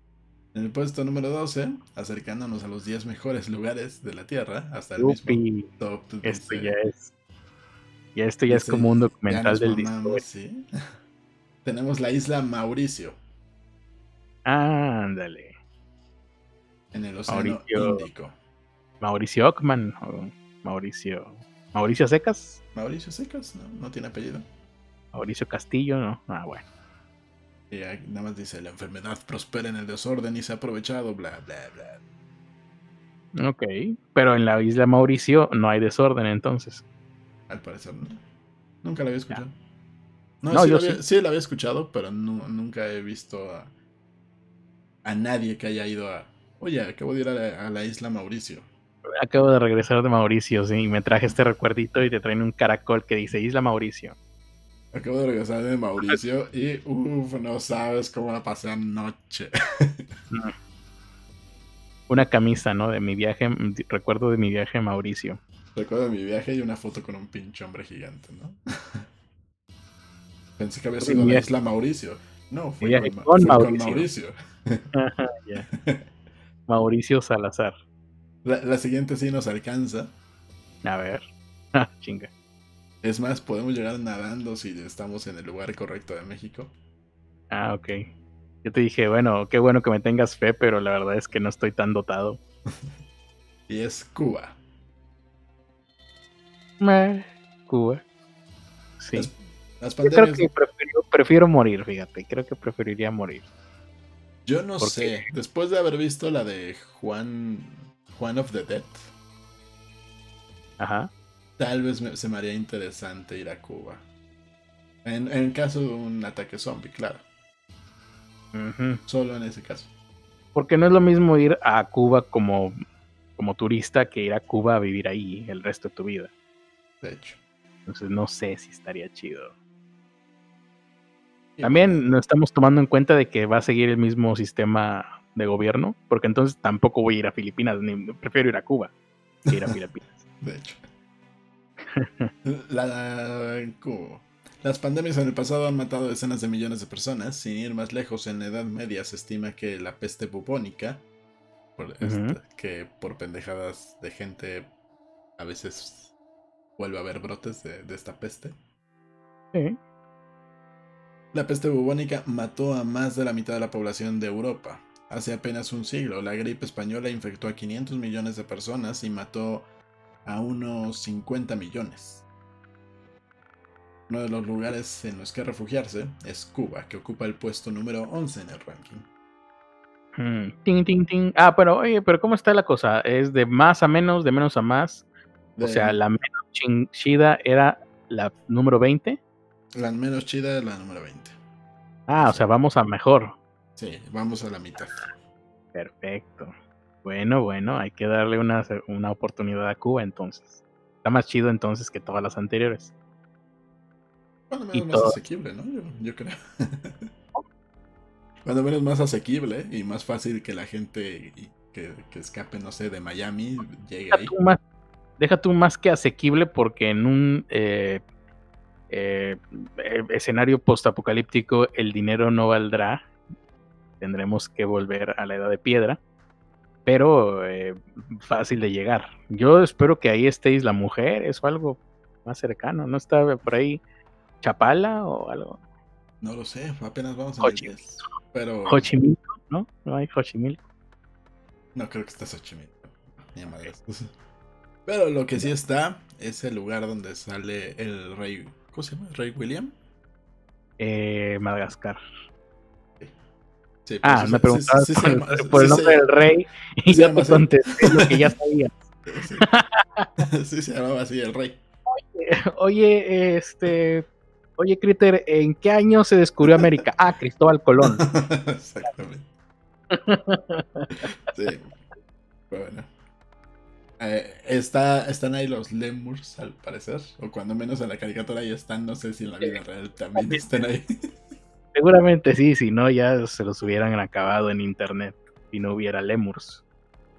En el puesto número 12, acercándonos a los 10 mejores lugares de la Tierra, hasta el mismo top. Esto ya es. Ya esto ya es como un documental del disco. ¿sí? Tenemos la isla Mauricio. Ándale en el Océano Mauricio, Índico. Mauricio Ockman o Mauricio. Mauricio Secas. Mauricio Secas, no, no tiene apellido. Mauricio Castillo, no. Ah, bueno. Y nada más dice, la enfermedad prospera en el desorden y se ha aprovechado, bla, bla, bla. Ok, pero en la isla Mauricio no hay desorden entonces. Al parecer no. Nunca la había escuchado. No, sí, yo la había, sí. la había escuchado, pero nunca he visto a, a nadie que haya ido a, Oye, acabo de ir a la, isla Mauricio. Acabo de regresar de Mauricio, sí, y me traje este recuerdito y te traen un caracol que dice Isla Mauricio. Acabo de regresar de Mauricio y uff, no sabes cómo la pasé anoche. una camisa, ¿no? De mi viaje, recuerdo de mi viaje a Mauricio. Recuerdo de mi viaje y una foto con un pinche hombre gigante, ¿no? Pensé que había sido la isla Mauricio. No, fue con, Mauricio. Mauricio Salazar. La, siguiente sí nos alcanza. A ver. Chinga. Es más, podemos llegar nadando si estamos en el lugar correcto de México. Ah, ok. Yo te dije, bueno, qué bueno que me tengas fe, pero la verdad es que no estoy tan dotado. y es Cuba. Cuba. Sí. Yo creo que prefiero morir, fíjate. Creo que preferiría morir. Yo no sé. Después de haber visto la de Juan. Juan of the Dead. Ajá. Tal vez se me haría interesante ir a Cuba. En, en caso de un ataque zombie, claro. Solo en ese caso. Porque no es lo mismo ir a Cuba como, como turista que ir a Cuba a vivir ahí el resto de tu vida. De hecho. Entonces no sé si estaría chido. También no estamos tomando en cuenta de que va a seguir el mismo sistema de gobierno, porque entonces tampoco voy a ir a Filipinas, ni prefiero ir a Cuba que ir a Filipinas. de hecho. Las pandemias en el pasado han matado decenas de millones de personas. Sin ir más lejos, en la Edad Media se estima que la peste bubónica, este, que por pendejadas de gente a veces vuelve a haber brotes de, de esta peste. Sí. La peste bubónica mató a más de la mitad de la población de Europa. Hace apenas un siglo, la gripe española infectó a 500 millones de personas y mató a unos 50 millones. Uno de los lugares en los que refugiarse es Cuba, que ocupa el puesto número 11 en el ranking. Hmm, ah, pero oye, pero ¿cómo está la cosa? ¿Es de más a menos, de menos a más? O sea, la menos chida era la número 20 la menos chida es la número 20. Ah, o sea, vamos a mejor. Sí, vamos a la mitad. Perfecto. Bueno, bueno, hay que darle una, una oportunidad a Cuba entonces. Está más chido entonces que todas las anteriores. Cuando menos más asequible, ¿no? Yo, creo. Cuando menos más asequible y más fácil que la gente que, escape, no sé, de Miami llegue ahí. deja tú más que asequible porque en un eh, eh, eh, escenario postapocalíptico el dinero no valdrá, tendremos que volver a la edad de piedra, pero eh, fácil de llegar. Yo espero que ahí estéis la mujer, es algo más cercano, ¿no está por ahí Chapala o algo? No lo sé, apenas vamos a ver. Pero... Xochimilco, ¿no? No hay Xochimilco. No creo que esté Xochimilco. Pero lo que sí está es el lugar donde sale el rey ¿Cómo se llama? ¿Rey William? Eh, Madagascar. Sí, Ah, me preguntabas sí, por, llama- el- por el sí nombre del rey y yo te contesté lo que ya sabía. sí, se llamaba así el rey. Oye, este. Oye, Critter, ¿en qué año se descubrió América? Ah, Cristóbal Colón. Exactamente. Sí. Bueno. Eh, está, están ahí los lemurs, al parecer. O cuando menos en la caricatura ahí están. No sé si en la vida real también están ahí. Seguramente sí, si no, ya se los hubieran acabado en internet si no hubiera lemurs.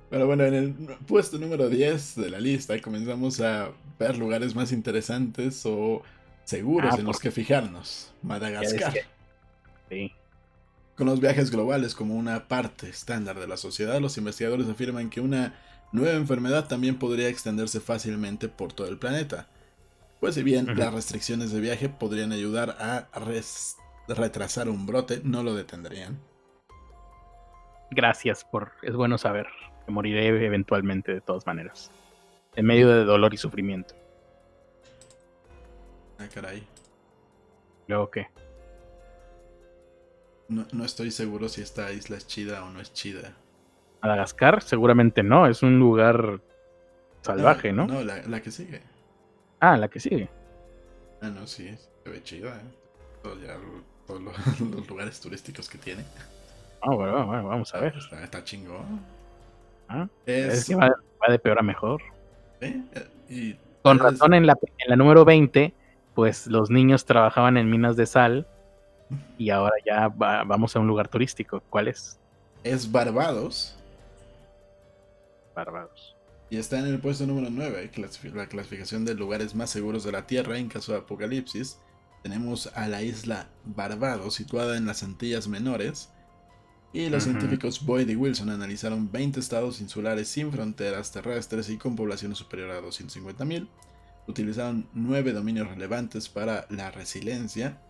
Pero bueno, en el puesto número 10 de la lista comenzamos a ver lugares más interesantes o seguros Ah, en los que fijarnos. Madagascar. Ya Sí. Con los viajes globales como una parte estándar de la sociedad, los investigadores afirman que una nueva enfermedad también podría extenderse fácilmente por todo el planeta. Pues si bien las restricciones de viaje podrían ayudar a retrasar un brote, no lo detendrían. Gracias por. Es bueno saber que moriré eventualmente de todas maneras. En medio de dolor y sufrimiento. Ah, caray. Luego que. No, no estoy seguro si esta isla es chida o no es chida. Madagascar, seguramente no. Es un lugar salvaje, ¿no? No, la, la que sigue. Ah, la que sigue. Ah, no, sí, se ve chida, ¿eh? Todo ya- todos los, los lugares turísticos que tiene. Ah, bueno, bueno, vamos a ver. Está, está chingón. Ah, Es, Es que va, va de peor a mejor. ¿eh? Y Con razón, en la, en la número 20, pues los niños trabajaban en minas de sal y ahora ya va- vamos a un lugar turístico. ¿Cuál es? es Barbados Barbados. y está en el puesto número 9, clasifi- la clasificación de lugares más seguros de la Tierra en caso de apocalipsis. Tenemos a la isla Barbados, situada en las Antillas Menores. Y los científicos Boyd y Wilson analizaron 20 estados insulares sin fronteras terrestres y con poblaciones superiores a 250.000. Utilizaron 9 dominios relevantes para la resiliencia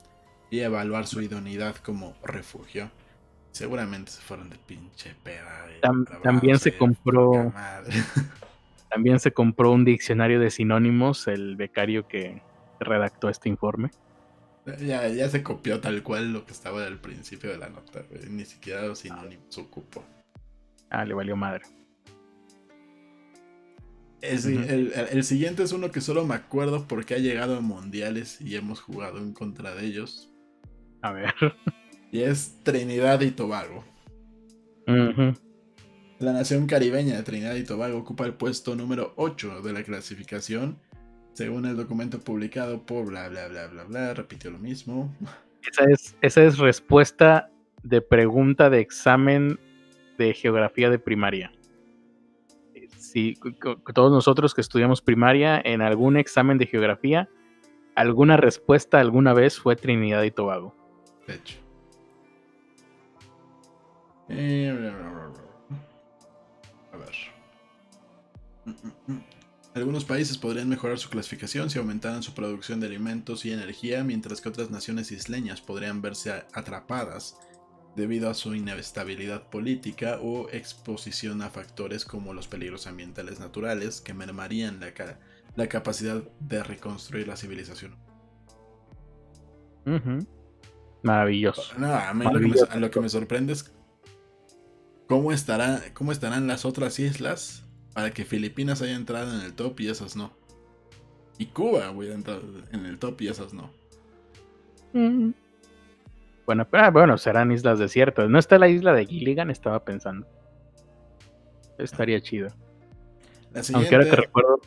y evaluar su idoneidad como refugio. Seguramente se fueron de pinche peda. de Tam- Barbados, también se compró-. También se compró un diccionario de sinónimos, el becario que redactó este informe. Ya, ya se copió tal cual lo que estaba al principio de la nota, güey. Ni siquiera los sinónimos ocupó. Ah, le valió madre. El- el siguiente es uno que solo me acuerdo porque ha llegado a mundiales y hemos jugado en contra de ellos. A ver. Y es Trinidad y Tobago. La nación caribeña de Trinidad y Tobago ocupa el puesto número 8 de la clasificación. Según el documento publicado por bla bla bla bla bla, repitió lo mismo. Esa es, esa es respuesta de pregunta de examen de geografía de primaria. Si todos nosotros que estudiamos primaria, en algún examen de geografía, alguna respuesta alguna vez fue Trinidad y Tobago. De hecho. Eh. A ver. Algunos países podrían mejorar su clasificación si aumentaran su producción de alimentos y energía, mientras que otras naciones isleñas podrían verse atrapadas debido a su inestabilidad política o exposición a factores como los peligros ambientales naturales que mermarían la, ca- la capacidad de reconstruir la civilización. Maravilloso. No, a mí lo que, me, lo que me sorprende es cómo, estará, cómo estarán las otras islas para que Filipinas haya entrado en el top y esas no. Y Cuba hubiera entrado en el top y esas no. Mm. Bueno, pero, ah, bueno, serán islas desiertas. ¿No está la isla de Gilligan? Estaba pensando. Estaría chido. La Aunque ahora que recuerdo,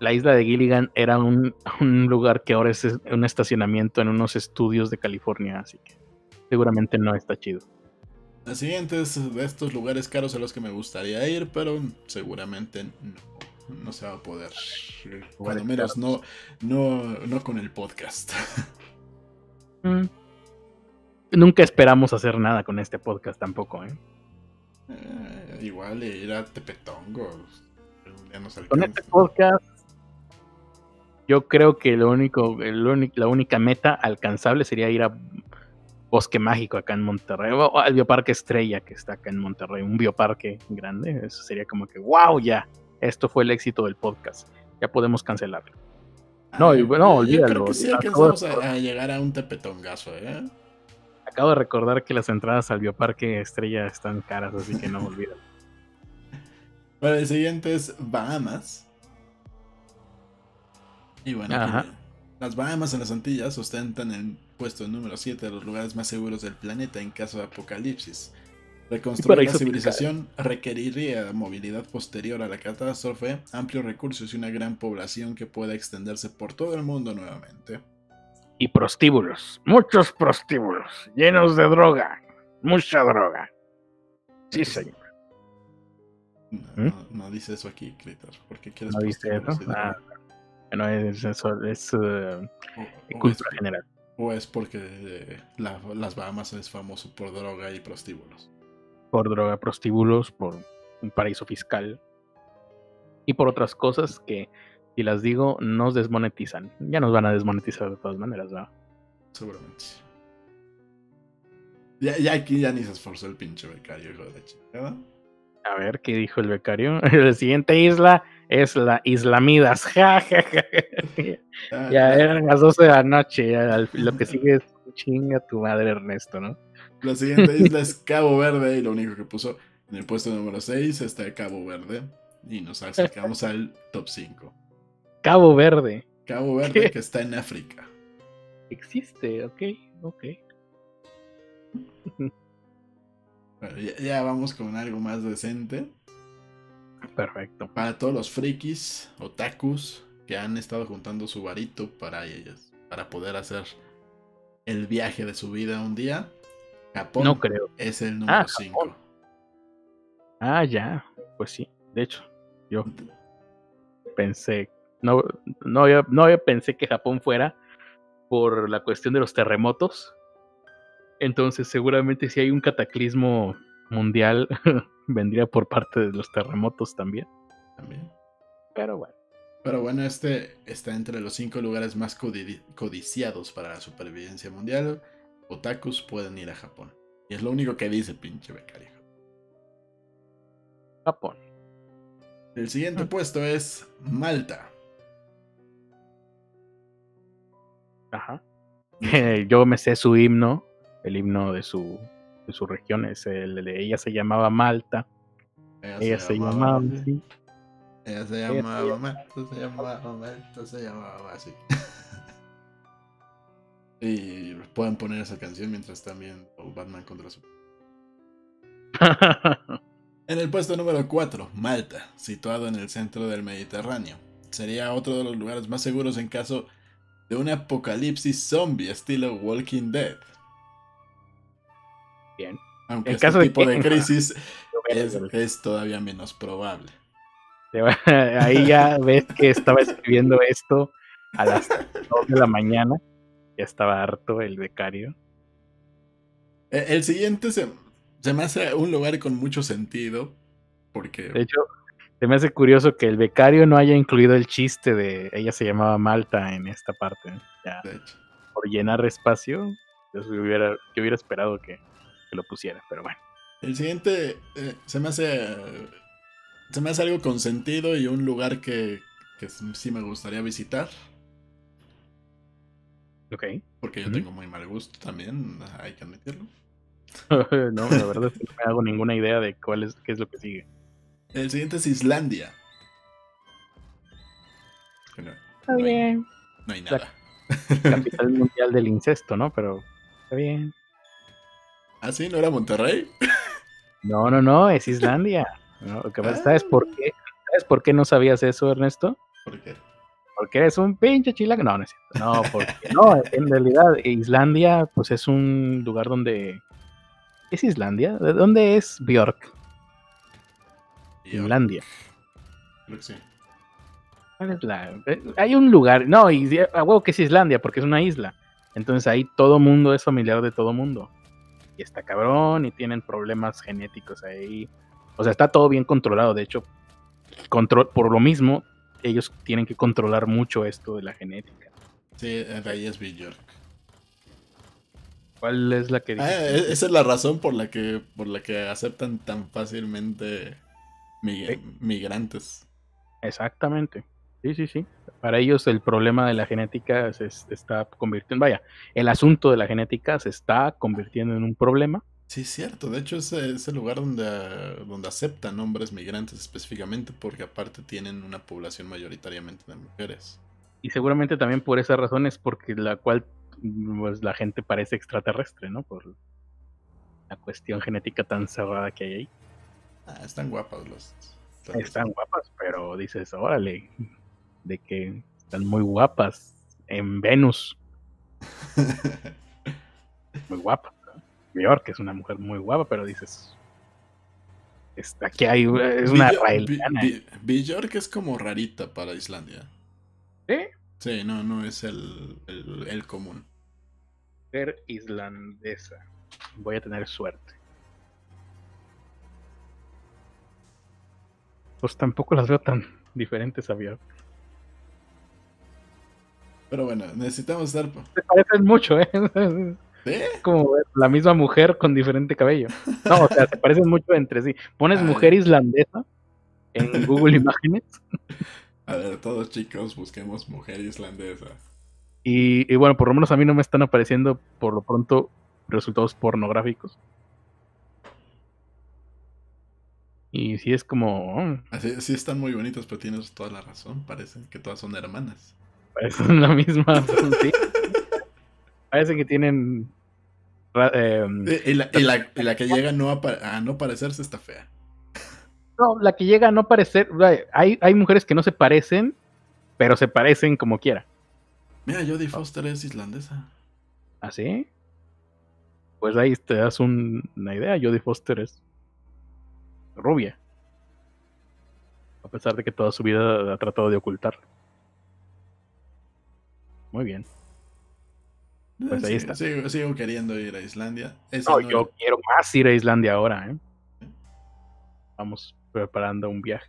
la isla de Gilligan era un, un lugar que ahora es un estacionamiento en unos estudios de California, así que seguramente no está chido. La siguiente es de estos lugares caros a los que me gustaría ir, pero seguramente no. No se va a poder. Cuando menos no, no, no con el podcast. Mm. Nunca esperamos hacer nada con este podcast tampoco, ¿eh? Eh, igual ir a Tepetongo. Ya nos Con este podcast, yo creo que lo único, el único- la única meta alcanzable sería ir a Bosque Mágico acá en Monterrey, o al Bioparque Estrella que está acá en Monterrey, un bioparque grande. Eso sería como que, wow, ya, esto fue el éxito del podcast. Ya podemos cancelarlo. No, y bueno, yo- Yo olvídalo, creo que sí ya alcanzamos a, a llegar a un tepetongazo, ¿eh? acabo de recordar que las entradas al Bioparque Estrella están caras, así que no me olvido. Bueno, el siguiente es Bahamas. Y bueno, las Bahamas en las Antillas ostentan el puesto número 7 de los lugares más seguros del planeta en caso de apocalipsis. Reconstruir la civilización requeriría movilidad posterior a la catástrofe, amplios recursos y una gran población que pueda extenderse por todo el mundo nuevamente. Y prostíbulos, muchos prostíbulos, llenos de droga, mucha droga. Sí, señor. No, ¿Mm? no- no dice eso aquí, Critter. ¿Por qué quieres ¿No viste eso? Ah, bueno, es, eso, es eh, O- o cultura es- general. ¿O es porque eh, la- las Bahamas es famoso por droga y prostíbulos? Por droga, prostíbulos, por un paraíso fiscal. Y por otras cosas que, si las digo, nos desmonetizan. Ya nos van a desmonetizar de todas maneras, ¿no? Seguramente. Ya, ya aquí ya ni se esforzó el pinche becario, hijo de la chingada. A ver, ¿qué dijo el becario? La siguiente isla es la Islamidas. Ja, ja, ja, ja. Ah, Ya eran las 12 de la noche. ya lo que sigue es chinga tu madre, Ernesto, ¿no? la siguiente isla es Cabo Verde y lo único que puso en el puesto número 6 está Cabo Verde. Y nos acercamos al top 5. Cabo Verde. Cabo Verde ¿Qué? que está en África. Existe, ok, ok. Bueno, ya, ya vamos con algo más decente. Perfecto. Para todos los frikis, otakus, que han estado juntando su varito para ellos, para poder hacer el viaje de su vida un día, Japón No creo. es el número Ah, 5. Japón. Ah, ya. Pues sí. De hecho, yo pensé. No, no, había- no había pensé que Japón fuera por la cuestión de los terremotos. Entonces, seguramente si hay un cataclismo mundial, vendría por parte de los terremotos también. También. Pero bueno. Pero bueno, este está entre los cinco lugares más codi- codiciados para la supervivencia mundial. Otakus pueden ir a Japón. Y es lo único que dice pinche becario. Japón. El siguiente Ah. puesto es Malta. Ajá. Yo me sé su himno, el himno de su, de su región, es el ella se llamaba Malta. Ella se llamaba así. Ella se Ella se llamaba Malta, se llamaba Malta, se llamaba así. y pueden poner esa canción mientras están viendo Batman contra su. En el puesto número 4, Malta, situado en el centro del Mediterráneo. Sería otro de los lugares más seguros en caso de un apocalipsis zombie estilo Walking Dead. Bien. Aunque ¿En este caso de tipo qué? de crisis es, es todavía menos probable. Ahí ya ves que estaba escribiendo esto a las 2 de la mañana. Ya estaba harto el becario. Eh, El siguiente se, se me hace un lugar con mucho sentido. Porque De hecho, se me hace curioso que el becario no haya incluido el chiste de ella se llamaba Malta en esta parte. Ya, de hecho, por llenar espacio, yo hubiera, yo hubiera esperado que, que lo pusiera, pero bueno. el siguiente eh, se me hace. se me hace algo con sentido y un lugar que, que sí me gustaría visitar. Ok. Porque yo tengo muy mal gusto también, hay que admitirlo. no, la verdad es que no me hago ninguna idea de cuál es, qué es lo que sigue. El siguiente es Islandia. No, Está No hay- bien. no hay nada. Capital mundial del incesto, ¿no? Pero está bien. ¿Ah, sí? ¿No era Monterrey? No, no, no, es Islandia. No, lo que pasa- Ah. ¿Sabes por qué? ¿Sabes por qué no sabías eso, Ernesto? ¿Por qué? Porque eres un pinche chilaco. No, no es cierto. No, porque no, en realidad Islandia, pues es un lugar donde. ¿Es Islandia? ¿De dónde es Bjork? Finlandia. creo que sí. ¿Cuál es la- eh, Hay un lugar, no, y a huevo que es Islandia, porque es una isla. Entonces ahí todo mundo es familiar de todo mundo. Y está cabrón, y tienen problemas genéticos ahí. O sea, está todo bien controlado. De hecho, control, por lo mismo, ellos tienen que controlar mucho esto de la genética. Sí, de ahí es Bjork. ¿Cuál es la que Ah, dijiste? e- esa es la razón por la que, por la que aceptan tan fácilmente mig- Sí. migrantes. Exactamente. Sí, sí, sí. Para ellos el problema de la genética se es- está convirtiendo, vaya, el asunto de la genética se está convirtiendo en un problema. Sí, es cierto. De hecho, es es el lugar donde, donde aceptan hombres migrantes específicamente porque aparte tienen una población mayoritariamente de mujeres. Y seguramente también por esa razón es porque la cual pues, la gente parece extraterrestre, ¿no? Por la cuestión genética tan cerrada que hay ahí. Ah, están guapas los- Están guapas, pero dices, órale, de que están muy guapas en Venus, muy guapa. York es una mujer muy guapa, pero dices, está, aquí hay, es una Bjor- raeliana. Bi- Bi- Bjork es como rarita para Islandia. ¿eh? Sí, no, no es el, el, el común. Mujer islandesa. Voy a tener suerte. Pues tampoco las veo tan diferentes a Björk. Pero bueno, necesitamos estar... Se parecen mucho, ¿eh? ¿Eh? Como la misma mujer con diferente cabello. No, o sea, se parecen mucho entre sí. Pones Ay. mujer islandesa en Google Imágenes A ver, todos chicos, busquemos mujer islandesa. y, y bueno, por lo menos a mí no me están apareciendo por lo pronto resultados pornográficos. Y sí es como, oh, Así, sí están muy bonitas, pero tienes toda la razón. Parecen que todas son hermanas. Parecen la misma. sí. Parece que tienen em, Y, y la, y la- y la que llega no a, no parecerse está fea. No, la que llega a no parecer. Hay, hay mujeres que no se parecen, pero se parecen como quiera. Mira, Jodie Foster es islandesa. ¿Así? Pues ahí te das un- una idea. Jodie Foster es rubia. A pesar de que toda su vida ha tratado de ocultarlo. Muy bien. Pues ahí Sí, está. Sigo, sigo queriendo ir a Islandia. Esa No, no- yo quiero más ir a Islandia ahora, ¿eh? Vamos preparando un viaje.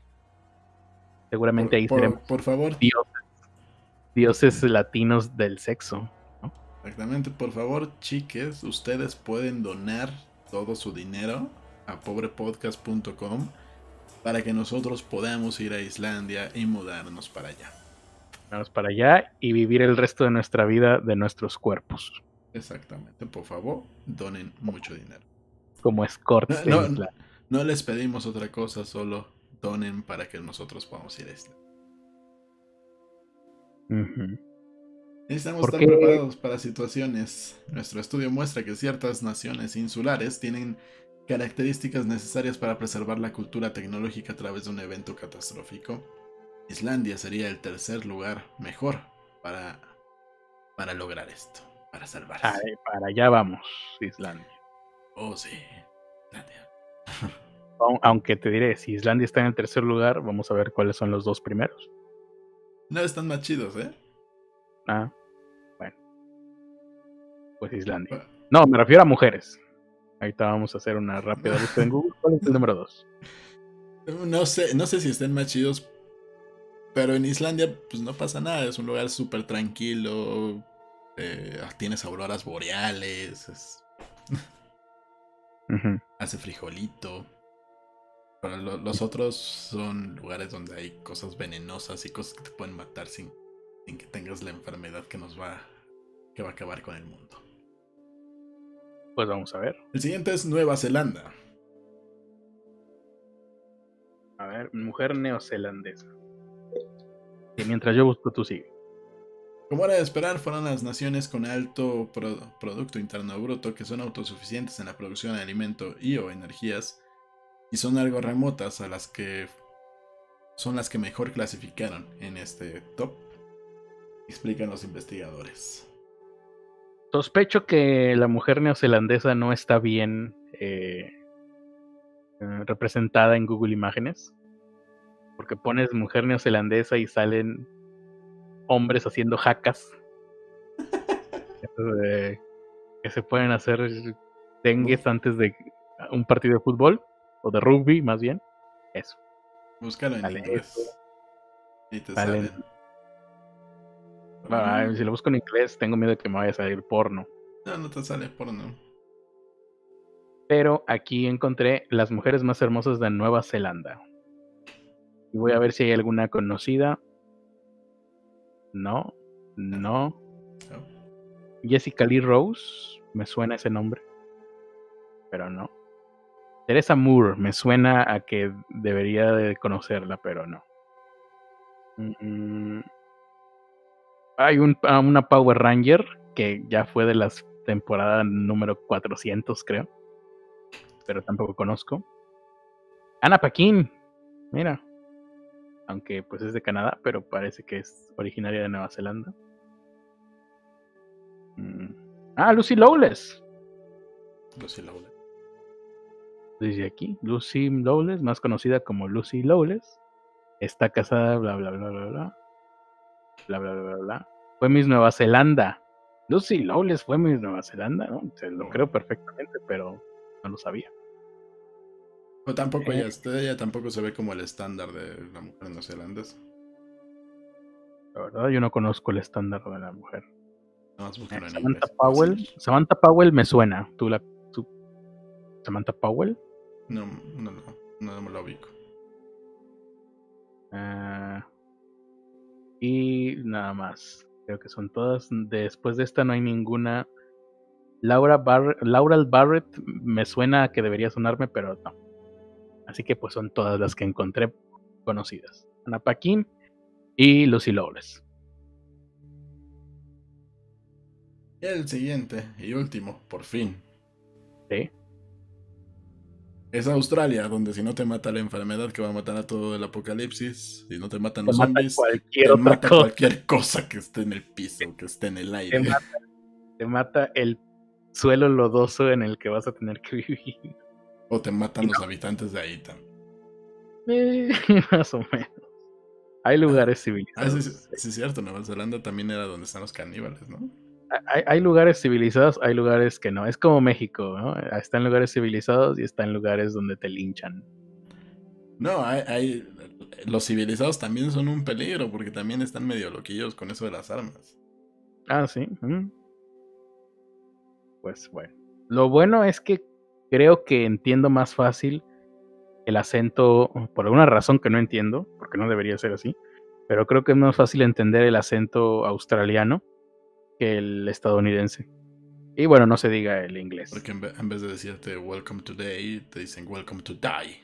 Seguramente ahí por, seremos por favor, dioses, dioses latinos del sexo. exactamente, por favor, chiques, ustedes pueden donar todo su dinero a pobrepodcast.com para que nosotros podamos ir a Islandia y mudarnos para allá. Vamos para allá y vivir el resto de nuestra vida de nuestros cuerpos. Exactamente, por favor, donen mucho dinero. Como escorts No, no, les pedimos otra cosa, solo donen para que nosotros podamos ir a Islandia. Ujú. Necesitamos ¿Por estar qué? preparados para situaciones. Nuestro estudio muestra que ciertas naciones insulares tienen características necesarias para preservar la cultura tecnológica a través de un evento catastrófico. Islandia sería el tercer lugar mejor para, para lograr esto, para salvarse. Ay, para allá vamos, Islandia. Oh, sí, Islandia. Au- Aunque te diré, si Islandia está en el tercer lugar, vamos a ver cuáles son los dos primeros. No están más chidos, ¿eh? Ah, bueno. Pues Islandia. No, me refiero a mujeres. Ahorita vamos a hacer una rápida búsqueda en Google. ¿Cuál es el número dos? No sé, no sé si estén más chidos, pero en Islandia pues no pasa nada, es un lugar súper tranquilo, eh, tienes auroras boreales, es- hace frijolito. Pero lo- los otros son lugares donde hay cosas venenosas y cosas que te pueden matar sin, sin que tengas la enfermedad que nos va, que va a acabar con el mundo. Pues vamos a ver. El siguiente es Nueva Zelanda. A ver, mujer neozelandesa. Mientras yo busco, tú sigue. Como era de esperar, fueron las naciones con alto pro- Producto Interno Bruto que son autosuficientes en la producción de alimento y o energías y son algo remotas a las que son las que mejor clasificaron en este top, explican los investigadores. Sospecho que la mujer neozelandesa no está bien eh, representada en Google Imágenes. Porque pones mujer neozelandesa y salen hombres haciendo jacas. Eh, que se pueden hacer dengues antes de un partido de fútbol. O de rugby, más bien. Eso. Búscalo en inglés. eso. Y te Salen. salen. Si lo busco en inglés, tengo miedo de que me vaya a salir porno. No, no te sale porno. Pero aquí encontré las mujeres más hermosas de Nueva Zelanda. Y voy a ver si hay alguna conocida. No, no. Jessica Lee Rose, me suena ese nombre. Pero no. Teresa Moore, me suena a que debería de conocerla, pero no. Hay ah, una Power Ranger que ya fue de las temporadas número 400, creo. Pero tampoco conozco. Ana Paquin, mira. Aunque pues es de Canadá, pero parece que es originaria de Nueva Zelanda. Mm. Ah, Lucy Lowless. Lucy Lowell. Dice aquí, Lucy Lowless, más conocida como Lucy Lowless, está casada, bla, bla, bla, bla, bla. Bla, bla, bla, bla, bla. Fue Miss Nueva Zelanda. Lucy Lowless fue Miss Nueva Zelanda, ¿no? Se lo creo perfectamente, pero no lo sabía. Tampoco Eh. ella, este, ella tampoco se ve como el estándar de la mujer neozelandesa. La verdad, yo no conozco el estándar de la mujer. Búscalo en Samantha. Powell. Sí. Samantha Powell me suena. ¿Tú la. tú- Samantha Powell? No, no, no, no me lo ubico. Ah, y nada más. Creo que son todas. Después de esta no hay ninguna. Laura Bar Laurel Barrett me suena a que debería sonarme, pero no. Así que pues son todas las que encontré conocidas. Ana Paquin y Lucy Lawless. El siguiente y último, por fin. ¿Sí? Es Australia, donde si no te mata la enfermedad que va a matar a todo el apocalipsis, si no te matan Te los mata zombies, cualquier te mata cosa. cualquier cosa que esté en el piso, que esté en el Te aire. mata, te mata el suelo lodoso en el que vas a tener que vivir. O te matan los habitantes de ahí también. Eh, más o menos. Hay lugares Ah, civilizados. sí, sí, sí, es cierto, Nueva Zelanda también era donde están los caníbales, ¿no? Hay, hay lugares civilizados, hay lugares que no. Es como México, ¿no? Está en lugares civilizados y está en lugares donde te linchan. No, hay, hay- los civilizados también son un peligro porque también están medio loquillos con eso de las armas. Ah, sí. mm. Pues bueno. Lo bueno es que creo que entiendo más fácil el acento, por alguna razón que no entiendo, porque no debería ser así, pero creo que es más fácil entender el acento australiano que el estadounidense. Y bueno, no se diga el inglés. Porque en, ve- en vez de decirte welcome to day, te dicen welcome to die.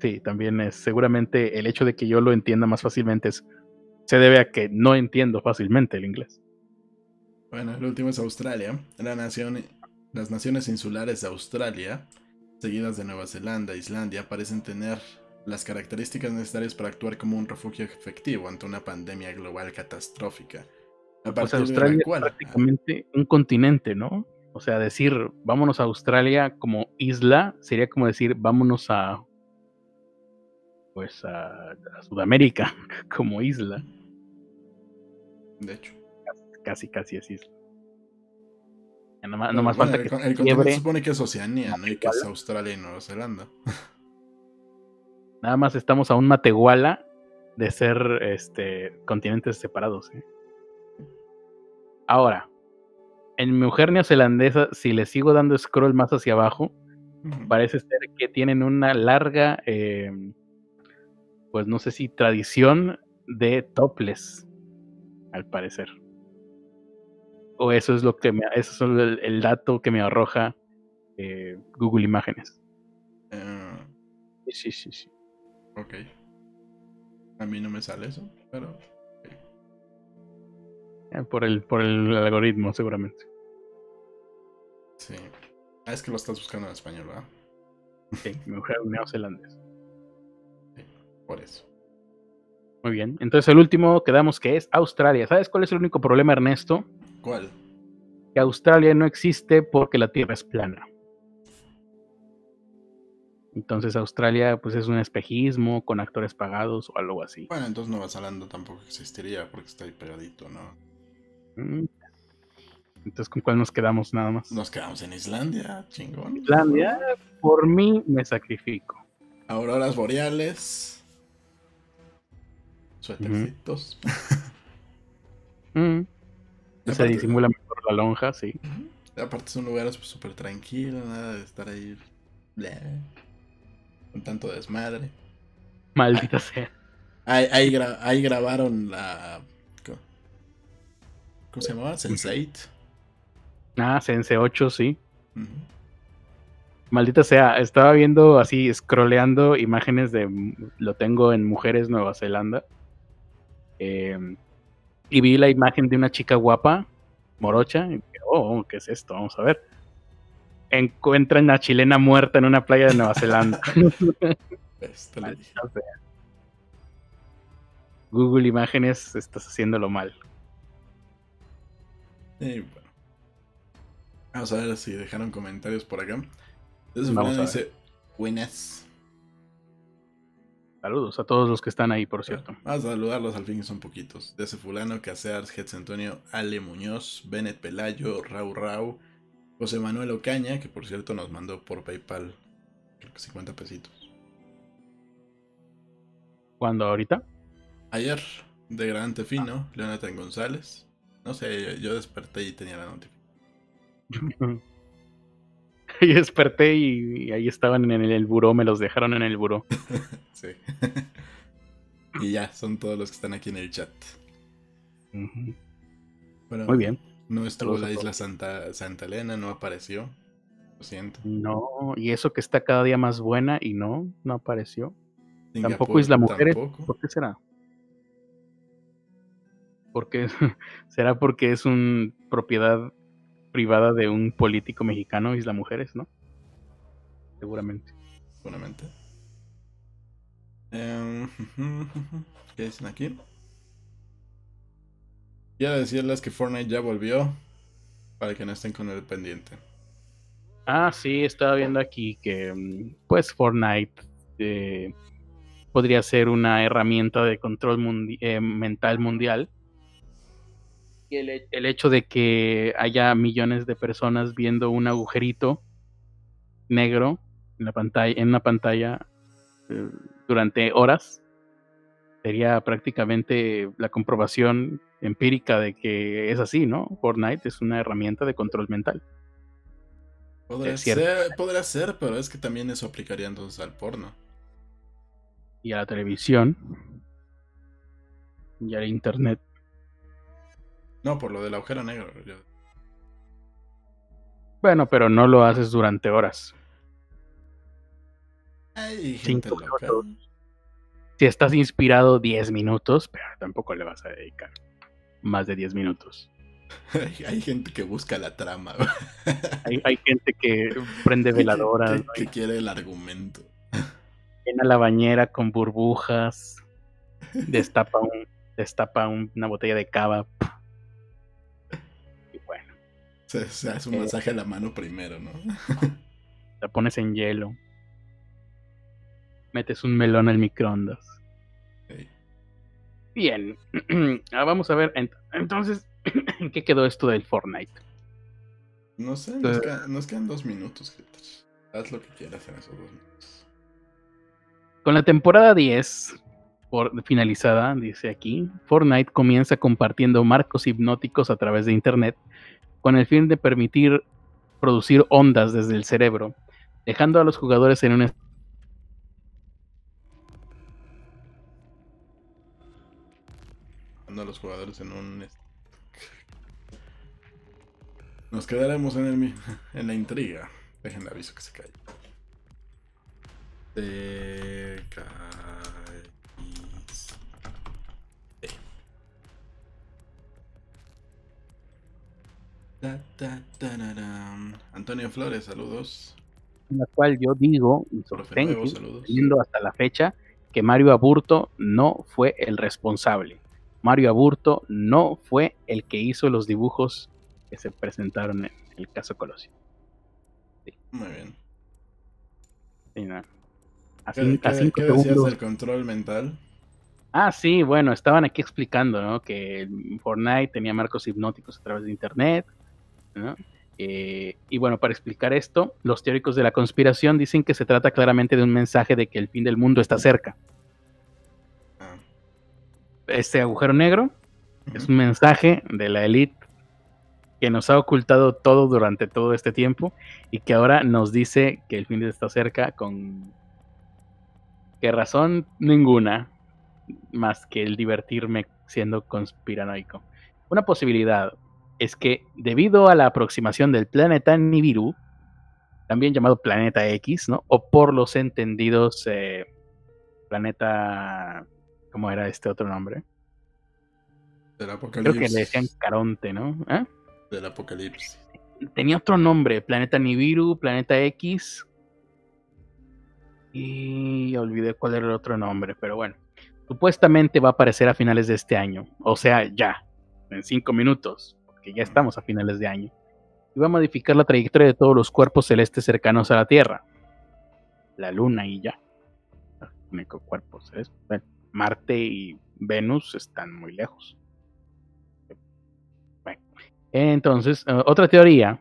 Sí, también es seguramente el hecho de que yo lo entienda más fácilmente es, se debe a que no entiendo fácilmente el inglés. Bueno, el último es Australia. La nación, las naciones insulares de Australia, seguidas de Nueva Zelanda e Islandia, parecen tener las características necesarias para actuar como un refugio efectivo ante una pandemia global catastrófica. A partir de la Australia es cual- prácticamente un continente, ¿no? O sea, decir vámonos a Australia como isla sería como decir vámonos a pues a, a Sudamérica como isla. de hecho. Casi, casi es isla. Nomás bueno, falta el, que el continente quiebre. se supone que es Oceanía, ¿no? Y que es. Australia y Nueva Zelanda. Nada más estamos a un Matehuala de ser este continentes separados. ¿eh? Ahora, en mi mujer neozelandesa, si le sigo dando scroll más hacia abajo, parece ser que tienen una larga, eh, pues no sé si tradición de topless, al parecer. O eso es lo que me, eso es el, el dato que me arroja eh, Google Imágenes. Eh, Sí, sí, sí. ok. A mí no me sale eso, pero. Eh, Por el, por el algoritmo, seguramente. Sí. Ah, es que lo estás buscando en español, ¿verdad? Sí, mi mujer neozelandesa. Por eso. Muy bien. Entonces el último quedamos que es Australia. ¿Sabes cuál es el único problema, Ernesto? ¿Cuál? Que Australia no existe porque la Tierra es plana. Entonces Australia pues es un espejismo con actores pagados o algo así. Bueno, entonces Nueva Zelanda tampoco existiría porque está ahí pegadito, ¿no? Mm. Entonces ¿con cuál nos quedamos nada más? Nos quedamos en Islandia, chingón. Islandia, por mí me sacrifico. Auroras boreales. Suétercitos. Mm. Se disimula mejor la lonja, sí. Aparte es un lugar súper tranquilo, nada de estar ahí bleh, con tanto desmadre. Maldita sea. Ahí, ahí, gra- ahí grabaron la. ¿Cómo, se llamaba? Sense8. Ah, Sense 8, sí. Maldita sea, estaba viendo así, scrolleando imágenes de. Lo tengo en Mujeres Nueva Zelanda. eh, y vi la imagen de una chica guapa, morocha. Y dije, oh, ¿qué es esto? Vamos a ver. Encuentran a chilena muerta en una playa de Nueva Zelanda. Google Imágenes, estás haciéndolo mal. Y bueno. Vamos a ver si dejaron comentarios por acá. Entonces, Vamos a dice: Buenas. Saludos a todos los que están ahí, por cierto. Vamos a saludarlos al fin, que son poquitos. Desde Fulano, Casears, Getz Antonio, Ale Muñoz, Bennett Pelayo, Rau Rau, José Manuel Ocaña, que por cierto nos mandó por PayPal, creo que 50 pesitos. ¿Cuándo? ¿Ahorita? Ayer, de Gran Tefino, Leonatan González. No sé, yo desperté y tenía la notificación. y desperté y, y ahí estaban en el, el buró, me los dejaron en el buró. Sí. y ya, son todos los que están aquí en el chat. Bueno, Muy bien. No estuvo la isla. Santa, Santa Elena, no apareció. Lo siento. No, y eso que está cada día más buena y no, no apareció. Tampoco Isla Mujeres. tampoco. ¿Por qué será? Porque será porque es una propiedad privada de un político mexicano, Isla Mujeres, ¿no? Seguramente. seguramente. Em, ¿Qué dicen aquí? Quiero decirles que Fortnite ya volvió para que no estén con el pendiente. Ah, sí, estaba viendo aquí que mm, pues Fortnite eh, podría ser una herramienta de control mundi- eh, mental mundial. El, he- el hecho de que haya millones de personas viendo un agujerito negro en la pantalla, en una pantalla eh, durante horas sería prácticamente la comprobación empírica de que es así, ¿no? Fortnite es una herramienta de control mental. Cierto. ser, podrá ser, pero es que también eso aplicaría entonces al porno. y a la televisión y al internet. No, por lo del agujero negro. yo- Bueno, pero no lo haces durante horas. Hay gente Cinco loca. minutos. Si estás inspirado 10 minutos, pero tampoco le vas a dedicar más de 10 minutos. Hay, gente que busca la trama. Hay, hay gente que prende veladoras, que- que quiere el argumento. llena la bañera con burbujas, destapa, un, destapa un- una botella de cava. Se, se hace un Eh. masaje a la mano primero, ¿no? la pones en hielo. Metes un melón al microondas. Bien, Ah, vamos a ver. ent- Entonces, ¿en qué quedó esto del Fortnite? No sé, nos, Eh. queda- nos quedan dos minutos, Hitler. Haz lo que quieras en esos dos minutos. Con la temporada 10 por, finalizada, dice aquí, Fortnite comienza compartiendo marcos hipnóticos a través de Internet con el fin de permitir producir ondas desde el cerebro, dejando a los jugadores en un a los jugadores en un. Nos quedaremos en, el, en la intriga. Dejen aviso que se cae. Te caíste. Ta, ta, tararam. Antonio Flores, saludos. en la cual yo digo, y sostengo, teniendo hasta la fecha, que Mario Aburto no fue el responsable. Mario Aburto no fue el que hizo los dibujos que se presentaron en el caso Colosio. Muy bien. Sí, no. A ¿Qué, cin- a qué- cinco qué decías del control mental? Ah, sí, bueno, estaban aquí explicando, ¿no? Que Fortnite tenía marcos hipnóticos a través de Internet, ¿no? Eh, y bueno, para explicar esto, los teóricos de la conspiración dicen que se trata claramente de un mensaje de que el fin del mundo está cerca. Ah, Este agujero negro es un mensaje de la élite que nos ha ocultado todo durante todo este tiempo y que ahora nos dice que el fin está cerca con... ¿Qué razón? Ninguna. más que el divertirme siendo conspiranoico. Una posibilidad es que debido a la aproximación del planeta Nibiru, también llamado planeta X, ¿no? O por los entendidos eh, planeta, ¿cómo era este otro nombre? Del Creo apocalipsis. que le decían Caronte, ¿no? ¿Eh? Del apocalipsis. Tenía otro nombre, planeta Nibiru, planeta X. Y olvidé cuál era el otro nombre, pero bueno. Supuestamente va a aparecer a finales de este año. O sea, ya, en cinco minutos, porque ya estamos a finales de año. Y va a modificar la trayectoria de todos los cuerpos celestes cercanos a la Tierra. La Luna y ya. Los únicos cuerpos celestes. Bueno, Marte y Venus están muy lejos. Bueno, entonces, eh, otra teoría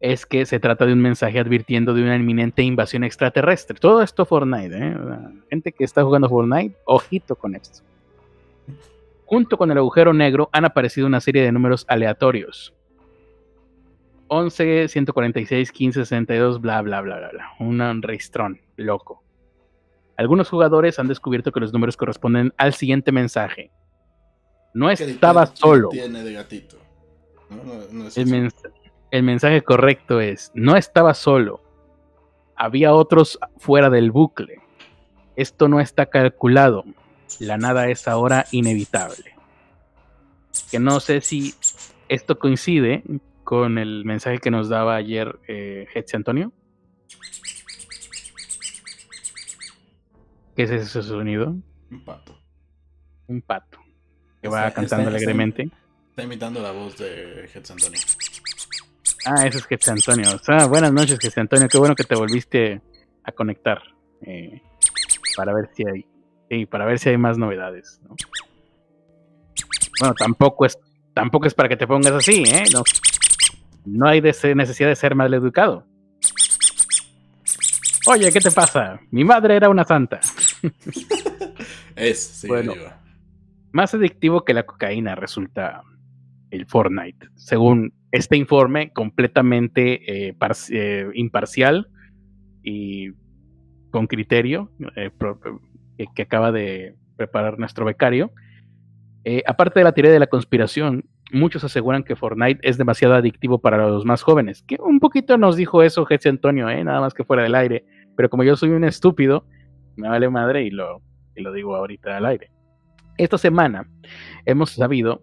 es que se trata de un mensaje advirtiendo de una inminente invasión extraterrestre. Todo esto Fortnite, ¿eh? Gente que está jugando Fortnite, ojito con esto. Junto con el agujero negro han aparecido una serie de números aleatorios. 11, 146, 15, 62, bla, bla, bla, bla, bla. Un reistrón, loco. Algunos jugadores han descubierto que los números corresponden al siguiente mensaje. No ¿Qué estaba solo. Tiene de gatito. No, no, no es El, eso. mens- el mensaje correcto es, no estaba solo. Había otros fuera del bucle. Esto no está calculado. La nada es ahora inevitable. Que no sé si esto coincide con el mensaje que nos daba ayer eh, Antonio. ¿Qué es ese sonido? Un pato. Un pato que Está- va está- cantando está- alegremente. Está imitando la voz de Hetz Antonio. Ah, ese es Jesús Antonio. Buenas noches, Jesús Antonio. Qué bueno que te volviste a conectar. eh, para ver si hay. Sí, para ver si hay más novedades. ¿no? Bueno, tampoco es, tampoco es para que te pongas así, ¿eh? No, no hay necesidad de ser mal educado. Oye, ¿qué te pasa? Mi madre era una santa. Es, sí, Bueno. Más adictivo que la cocaína resulta el Fortnite, según este informe completamente eh, eh, imparcial y con criterio eh, pro- que, acaba de preparar nuestro becario. Eh, aparte de la teoría de la conspiración, muchos aseguran que Fortnite es demasiado adictivo para los más jóvenes. Que un poquito nos dijo eso Jesse Antonio, eh, nada más que fuera del aire. Pero como yo soy un estúpido, me vale madre y lo, y lo digo ahorita al aire. Esta semana hemos sabido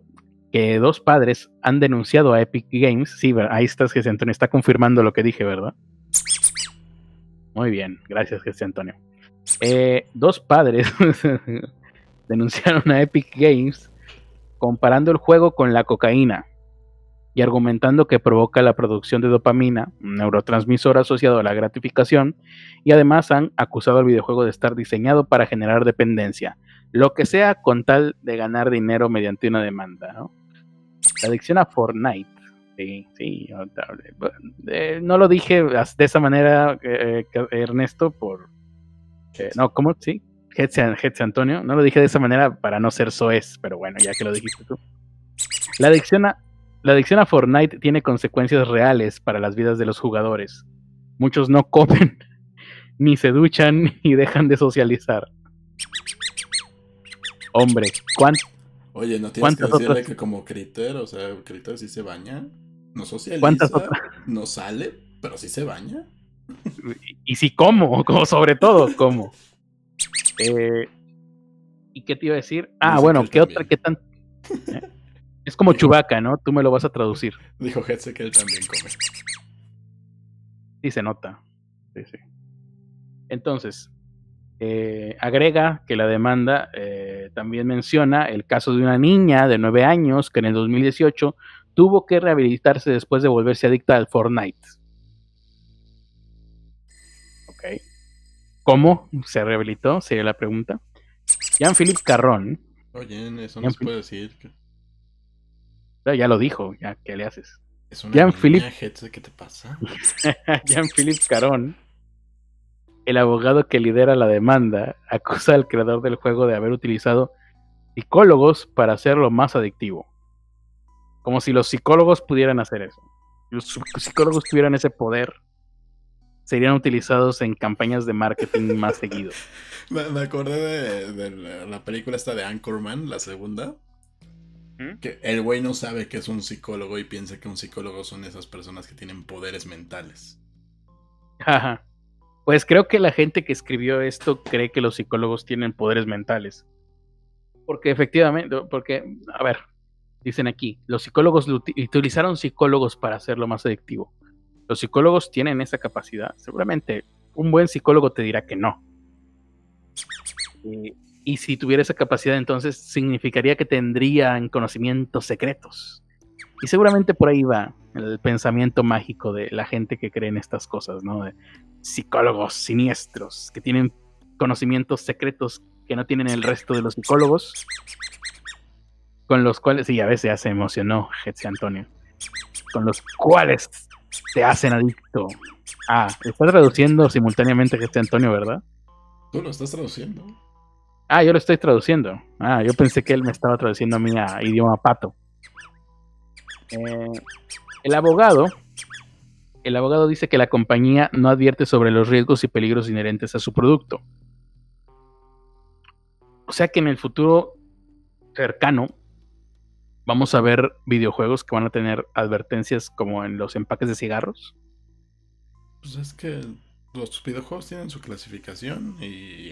que dos padres han denunciado a Epic Games. Sí, ahí estás, Jesse Antonio. Está confirmando lo que dije, ¿verdad? Muy bien, gracias, Jesse Antonio. Eh, dos padres denunciaron a Epic Games comparando el juego con la cocaína y argumentando que provoca la producción de dopamina, un neurotransmisor asociado a la gratificación, y además han acusado al videojuego de estar diseñado para generar dependencia, lo que sea con tal de ganar dinero mediante una demanda. ¿no? La adicción a Fortnite. Sí, sí. Eh, no lo dije de esa manera, eh, que- Ernesto, por... eh, no, ¿cómo? Sí, Hetze Antonio. No lo dije de esa manera para no ser soez, pero bueno, ya que lo dijiste tú. La adicción a, la adicción a Fortnite tiene consecuencias reales para las vidas de los jugadores. Muchos no comen, ni se duchan, y dejan de socializar. Hombre, ¿cuánto? Oye, ¿no tienes que ¿Cuántas decirle otras- que como Critter, o sea, Critter sí se baña? No socializa, ¿Cuántas otras? no sale, pero sí se baña. Y si como, como sobre todo, como. Eh, ¿Y qué te iba a decir? Ah, bueno, ¿qué otra? ¿Qué tan? ¿Eh? Es como Chubaca, ¿no? Tú me lo vas a traducir. Dijo Hetze que él también come. Sí se nota. Sí, sí. Entonces, eh, agrega que la demanda eh, también menciona el caso de una niña de 9 años que en el 2018 tuvo que rehabilitarse después de volverse adicta al Fortnite. Ok. ¿Cómo se rehabilitó? Sería la pregunta. Jean-Philippe Carron, Oye, eso no se puede decir. que ya lo dijo, ya, ¿qué le haces? Es una Jean-Philippe- ¿qué te pasa? Jean-Philippe Caron, el abogado que lidera la demanda, acusa al creador del juego de haber utilizado psicólogos para hacerlo más adictivo. Como si los psicólogos pudieran hacer eso. Los psicólogos tuvieran ese poder serían utilizados en campañas de marketing más seguido. Me, acordé de, la película esta de Anchorman, la segunda. ¿Mm? Que el güey no sabe que es un psicólogo y piensa que un psicólogo son esas personas que tienen poderes mentales. Ajá. Pues creo que la gente que escribió esto cree que los psicólogos tienen poderes mentales. Porque efectivamente, porque, a ver, dicen aquí, los psicólogos utilizaron psicólogos para hacerlo más adictivo. Los psicólogos tienen esa capacidad. Seguramente un buen psicólogo te dirá que no. Y, si tuviera esa capacidad, entonces significaría que tendrían conocimientos secretos. Y seguramente por ahí va el pensamiento mágico de la gente que cree en estas cosas, ¿no? De psicólogos siniestros que tienen conocimientos secretos que no tienen el resto de los psicólogos, con los cuales, sí, a veces ya se emocionó Jetse Antonio, con los cuales te hacen adicto. Ah, estás traduciendo simultáneamente Jetse Antonio, ¿verdad? Tú lo estás traduciendo. Ah, yo lo estoy traduciendo. Ah, yo pensé que él me estaba traduciendo a mí a idioma pato. Eh, el abogado, el abogado dice que la compañía no advierte sobre los riesgos y peligros inherentes a su producto. O sea que en el futuro cercano vamos a ver videojuegos que van a tener advertencias como en los empaques de cigarros. Pues es que los videojuegos tienen su clasificación y,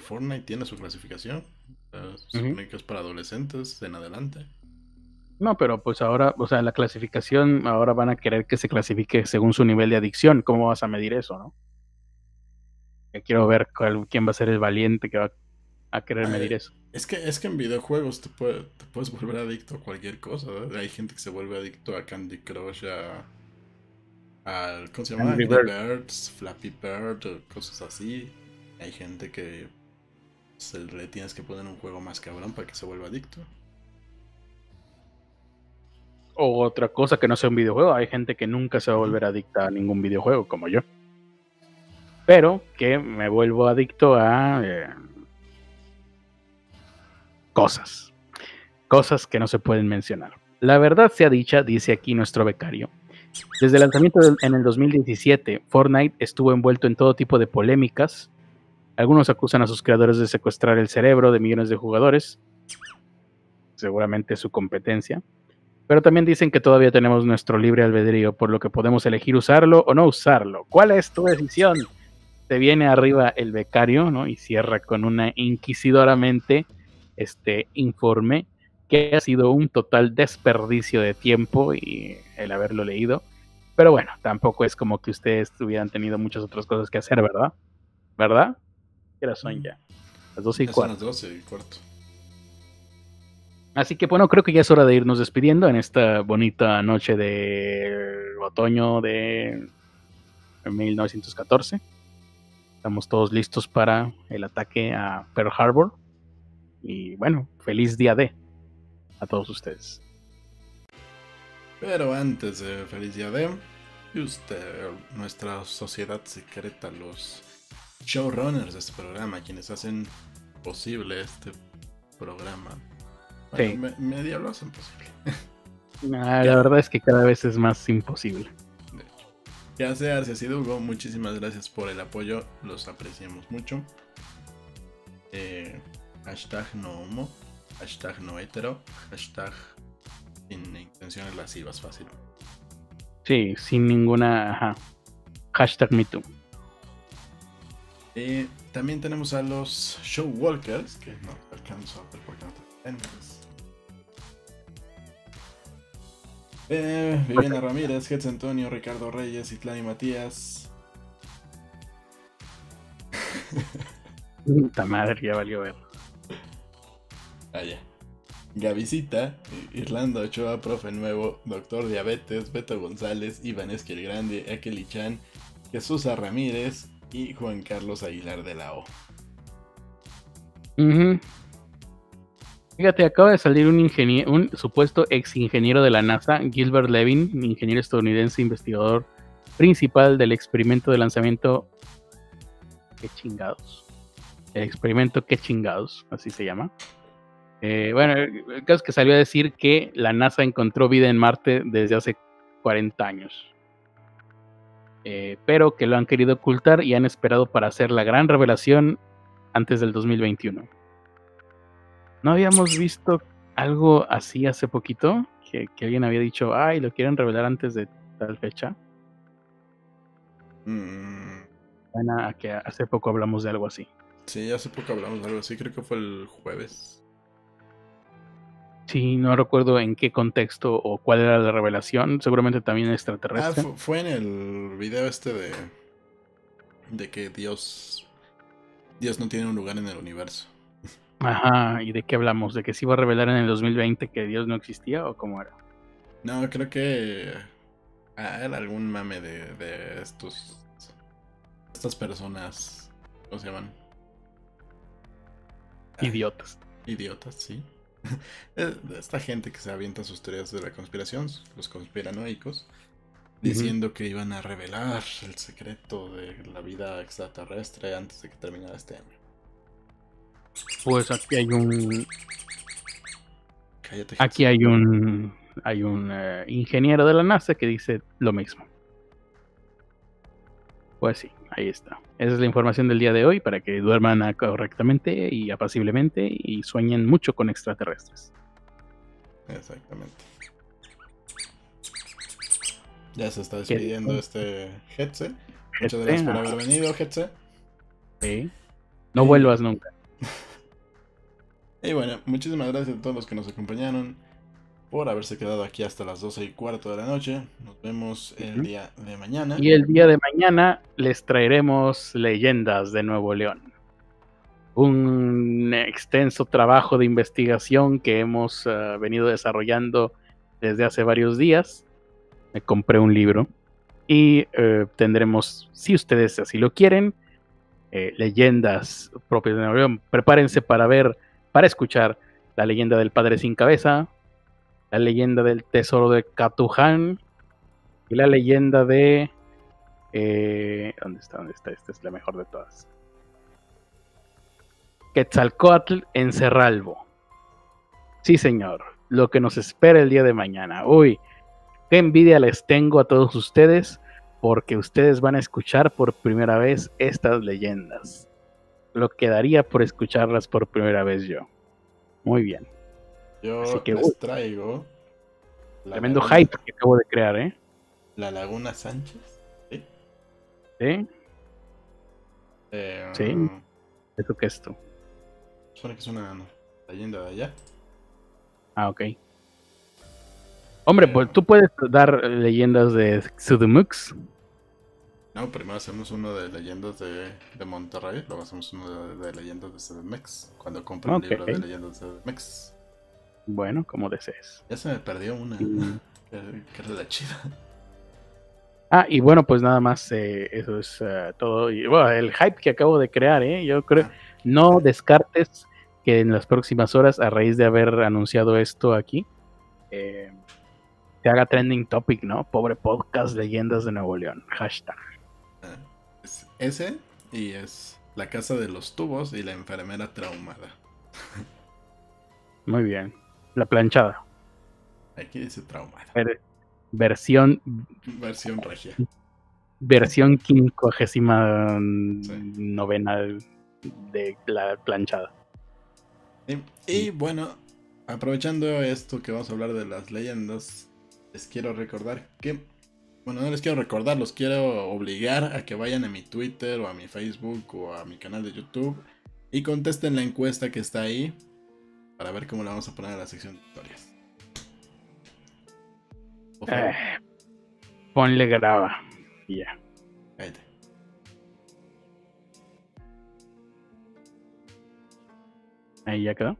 Fortnite tiene su clasificación. es para adolescentes en adelante. No, pero pues ahora, o sea, la clasificación, ahora van a querer que se clasifique según su nivel de adicción. ¿Cómo vas a medir eso, no? quiero ver quién va a ser el valiente que va a querer medir eso. Es que, es que en videojuegos te, puedes volver adicto a cualquier cosa. Hay gente que se vuelve adicto a Candy Crush, a. Al, ¿Cómo se llama? Angry Birds, Flappy Bird, cosas así. Hay gente que se le tienes que poner un juego más cabrón para que se vuelva adicto o otra cosa que no sea un videojuego. Hay gente que nunca se va a volver adicta a ningún videojuego, como yo. Pero que me vuelvo adicto a eh, cosas. Cosas que no se pueden mencionar. La verdad sea dicha, dice aquí nuestro becario. Desde el lanzamiento en el 2017, Fortnite estuvo envuelto en todo tipo de polémicas. Algunos acusan a sus creadores de secuestrar el cerebro de millones de jugadores. Seguramente su competencia. Pero también dicen que todavía tenemos nuestro libre albedrío, por lo que podemos elegir usarlo o no usarlo. ¿Cuál es tu decisión? Te viene arriba el becario, ¿no? Y cierra con una inquisidoramente este informe que ha sido un total desperdicio de tiempo y el haberlo leído. Pero bueno, tampoco es como que ustedes hubieran tenido muchas otras cosas que hacer, ¿verdad? ¿Verdad? ¿Qué hora son ya? Las 12 y cuarto. Las 12 y cuarto. Así que bueno, creo que ya es hora de irnos despidiendo en esta bonita noche de otoño de 1914. Estamos todos listos para el ataque a Pearl Harbor. Y bueno, feliz día de a todos ustedes. Pero antes de feliz día de, usted, nuestra sociedad secreta, los showrunners de este programa, quienes hacen posible este programa, sí. media lo hacen posible. la verdad es que cada vez es más imposible. Ya sea Arceus y Hugo, muchísimas gracias por el apoyo, los apreciamos mucho. Eh, hashtag no homo, hashtag no hetero, hashtag sin intenciones lascivas, fácil. Sí, sin ninguna. Ajá. Hashtag MeToo. Eh, también tenemos a los Showwalkers, que no alcanzo a ver porque no te Eh, Viviana Ramírez, Hetz Antonio, Ricardo Reyes, Itlani Matías. Puta madre, ya valió ver. Vaya. Gavisita, Irlanda Ochoa, profe nuevo, doctor Diabetes, Beto González, Iván Esquil Grande, Akeli Chan, Jesús Ramírez y Juan Carlos Aguilar de la O. Fíjate, acaba de salir un, un supuesto ex ingeniero de la NASA, Gilbert Levin, ingeniero estadounidense investigador principal del experimento de lanzamiento. ¿Qué chingados? El experimento ¿Qué chingados? Así se llama. Eh, bueno, el caso es que salió a decir que la NASA encontró vida en Marte desde hace 40 años. eh, pero que lo han querido ocultar y han esperado para hacer la gran revelación antes del 2021. ¿No habíamos visto algo así hace poquito? Que, alguien había dicho, ay, lo quieren revelar antes de tal fecha. Mm. Bueno, que hace poco hablamos de algo así. Sí, hace poco hablamos de algo así, creo que fue el jueves. Sí, no recuerdo en qué contexto o cuál era la revelación, seguramente también extraterrestre. Ah, fue en el video este de de que Dios Dios no tiene un lugar en el universo. Ajá, ¿y de qué hablamos? ¿De que se iba a revelar en el 2020 que Dios no existía o cómo era? No, creo que ah, era algún mame de, de estos estas personas, ¿cómo se llaman? Idiotas. Idiotas, sí. Esta gente que se avienta sus teorías de la conspiración, los conspiranoicos, diciendo que iban a revelar el secreto de la vida extraterrestre antes de que terminara este año. Pues aquí hay un. Cállate, aquí hay un. Hay un eh, ingeniero de la NASA que dice lo mismo. Pues sí, ahí está. Esa es la información del día de hoy para que duerman correctamente y apaciblemente y sueñen mucho con extraterrestres. Exactamente. Ya se está despidiendo este Hetze. Muchas gracias por haber venido, Hetze. Sí. No vuelvas nunca. y bueno, muchísimas gracias a todos los que nos acompañaron por haberse quedado aquí hasta las 12 y cuarto de la noche. Nos vemos el día de mañana. Y el día de mañana les traeremos leyendas de Nuevo León. Un extenso trabajo de investigación que hemos eh, venido desarrollando desde hace varios días. Me compré un libro y eh, tendremos, si ustedes así lo quieren, eh, leyendas propias de Nuevo León. Prepárense para ver, para escuchar la leyenda del padre sin cabeza, la leyenda del tesoro de Catuján y la leyenda de... Eh, ¿Dónde está? ¿Dónde está? Esta es la mejor de todas. Quetzalcoatl en Cerralbo. Sí, señor. Lo que nos espera el día de mañana. Uy, qué envidia les tengo a todos ustedes porque ustedes van a escuchar por primera vez estas leyendas. Lo quedaría por escucharlas por primera vez yo. Muy bien. Yo les traigo. Tremendo hype que acabo de crear, ¿eh? La Laguna Sánchez. ¿Sí? ¿Sí? Eh, sí. ¿Esto qué es esto? Suena que es una leyenda de allá. Ah, ok. Hombre, pues tú puedes dar leyendas de Sudumux. No, primero hacemos uno de leyendas de, de Monterrey, luego hacemos uno de, leyendas de CDMX. Cuando compre un libro de leyendas de CDMX. Bueno, como desees. Ya se me perdió una. que, la chida. Ah, y bueno, pues nada más, eh, eso es eh, todo. Y bueno, el hype que acabo de crear, ¿eh? Yo creo, ah. no descartes que en las próximas horas, a raíz de haber anunciado esto aquí, eh, te haga trending topic, ¿no? Pobre podcast, leyendas de Nuevo León. Hashtag. Ah, ese y es la casa de los tubos y la enfermera traumada. Muy bien. La planchada. Aquí dice traumada. versión. Versión regia. Versión quincuagésima novena de la planchada. Y, bueno, aprovechando esto que vamos a hablar de las leyendas, les quiero recordar que. Bueno, no les quiero recordar, los quiero obligar a que vayan a mi Twitter o a mi Facebook o a mi canal de YouTube y contesten la encuesta que está ahí para ver cómo le vamos a poner a la sección de historias. Eh, ponle graba. ya. Ahí ya quedó.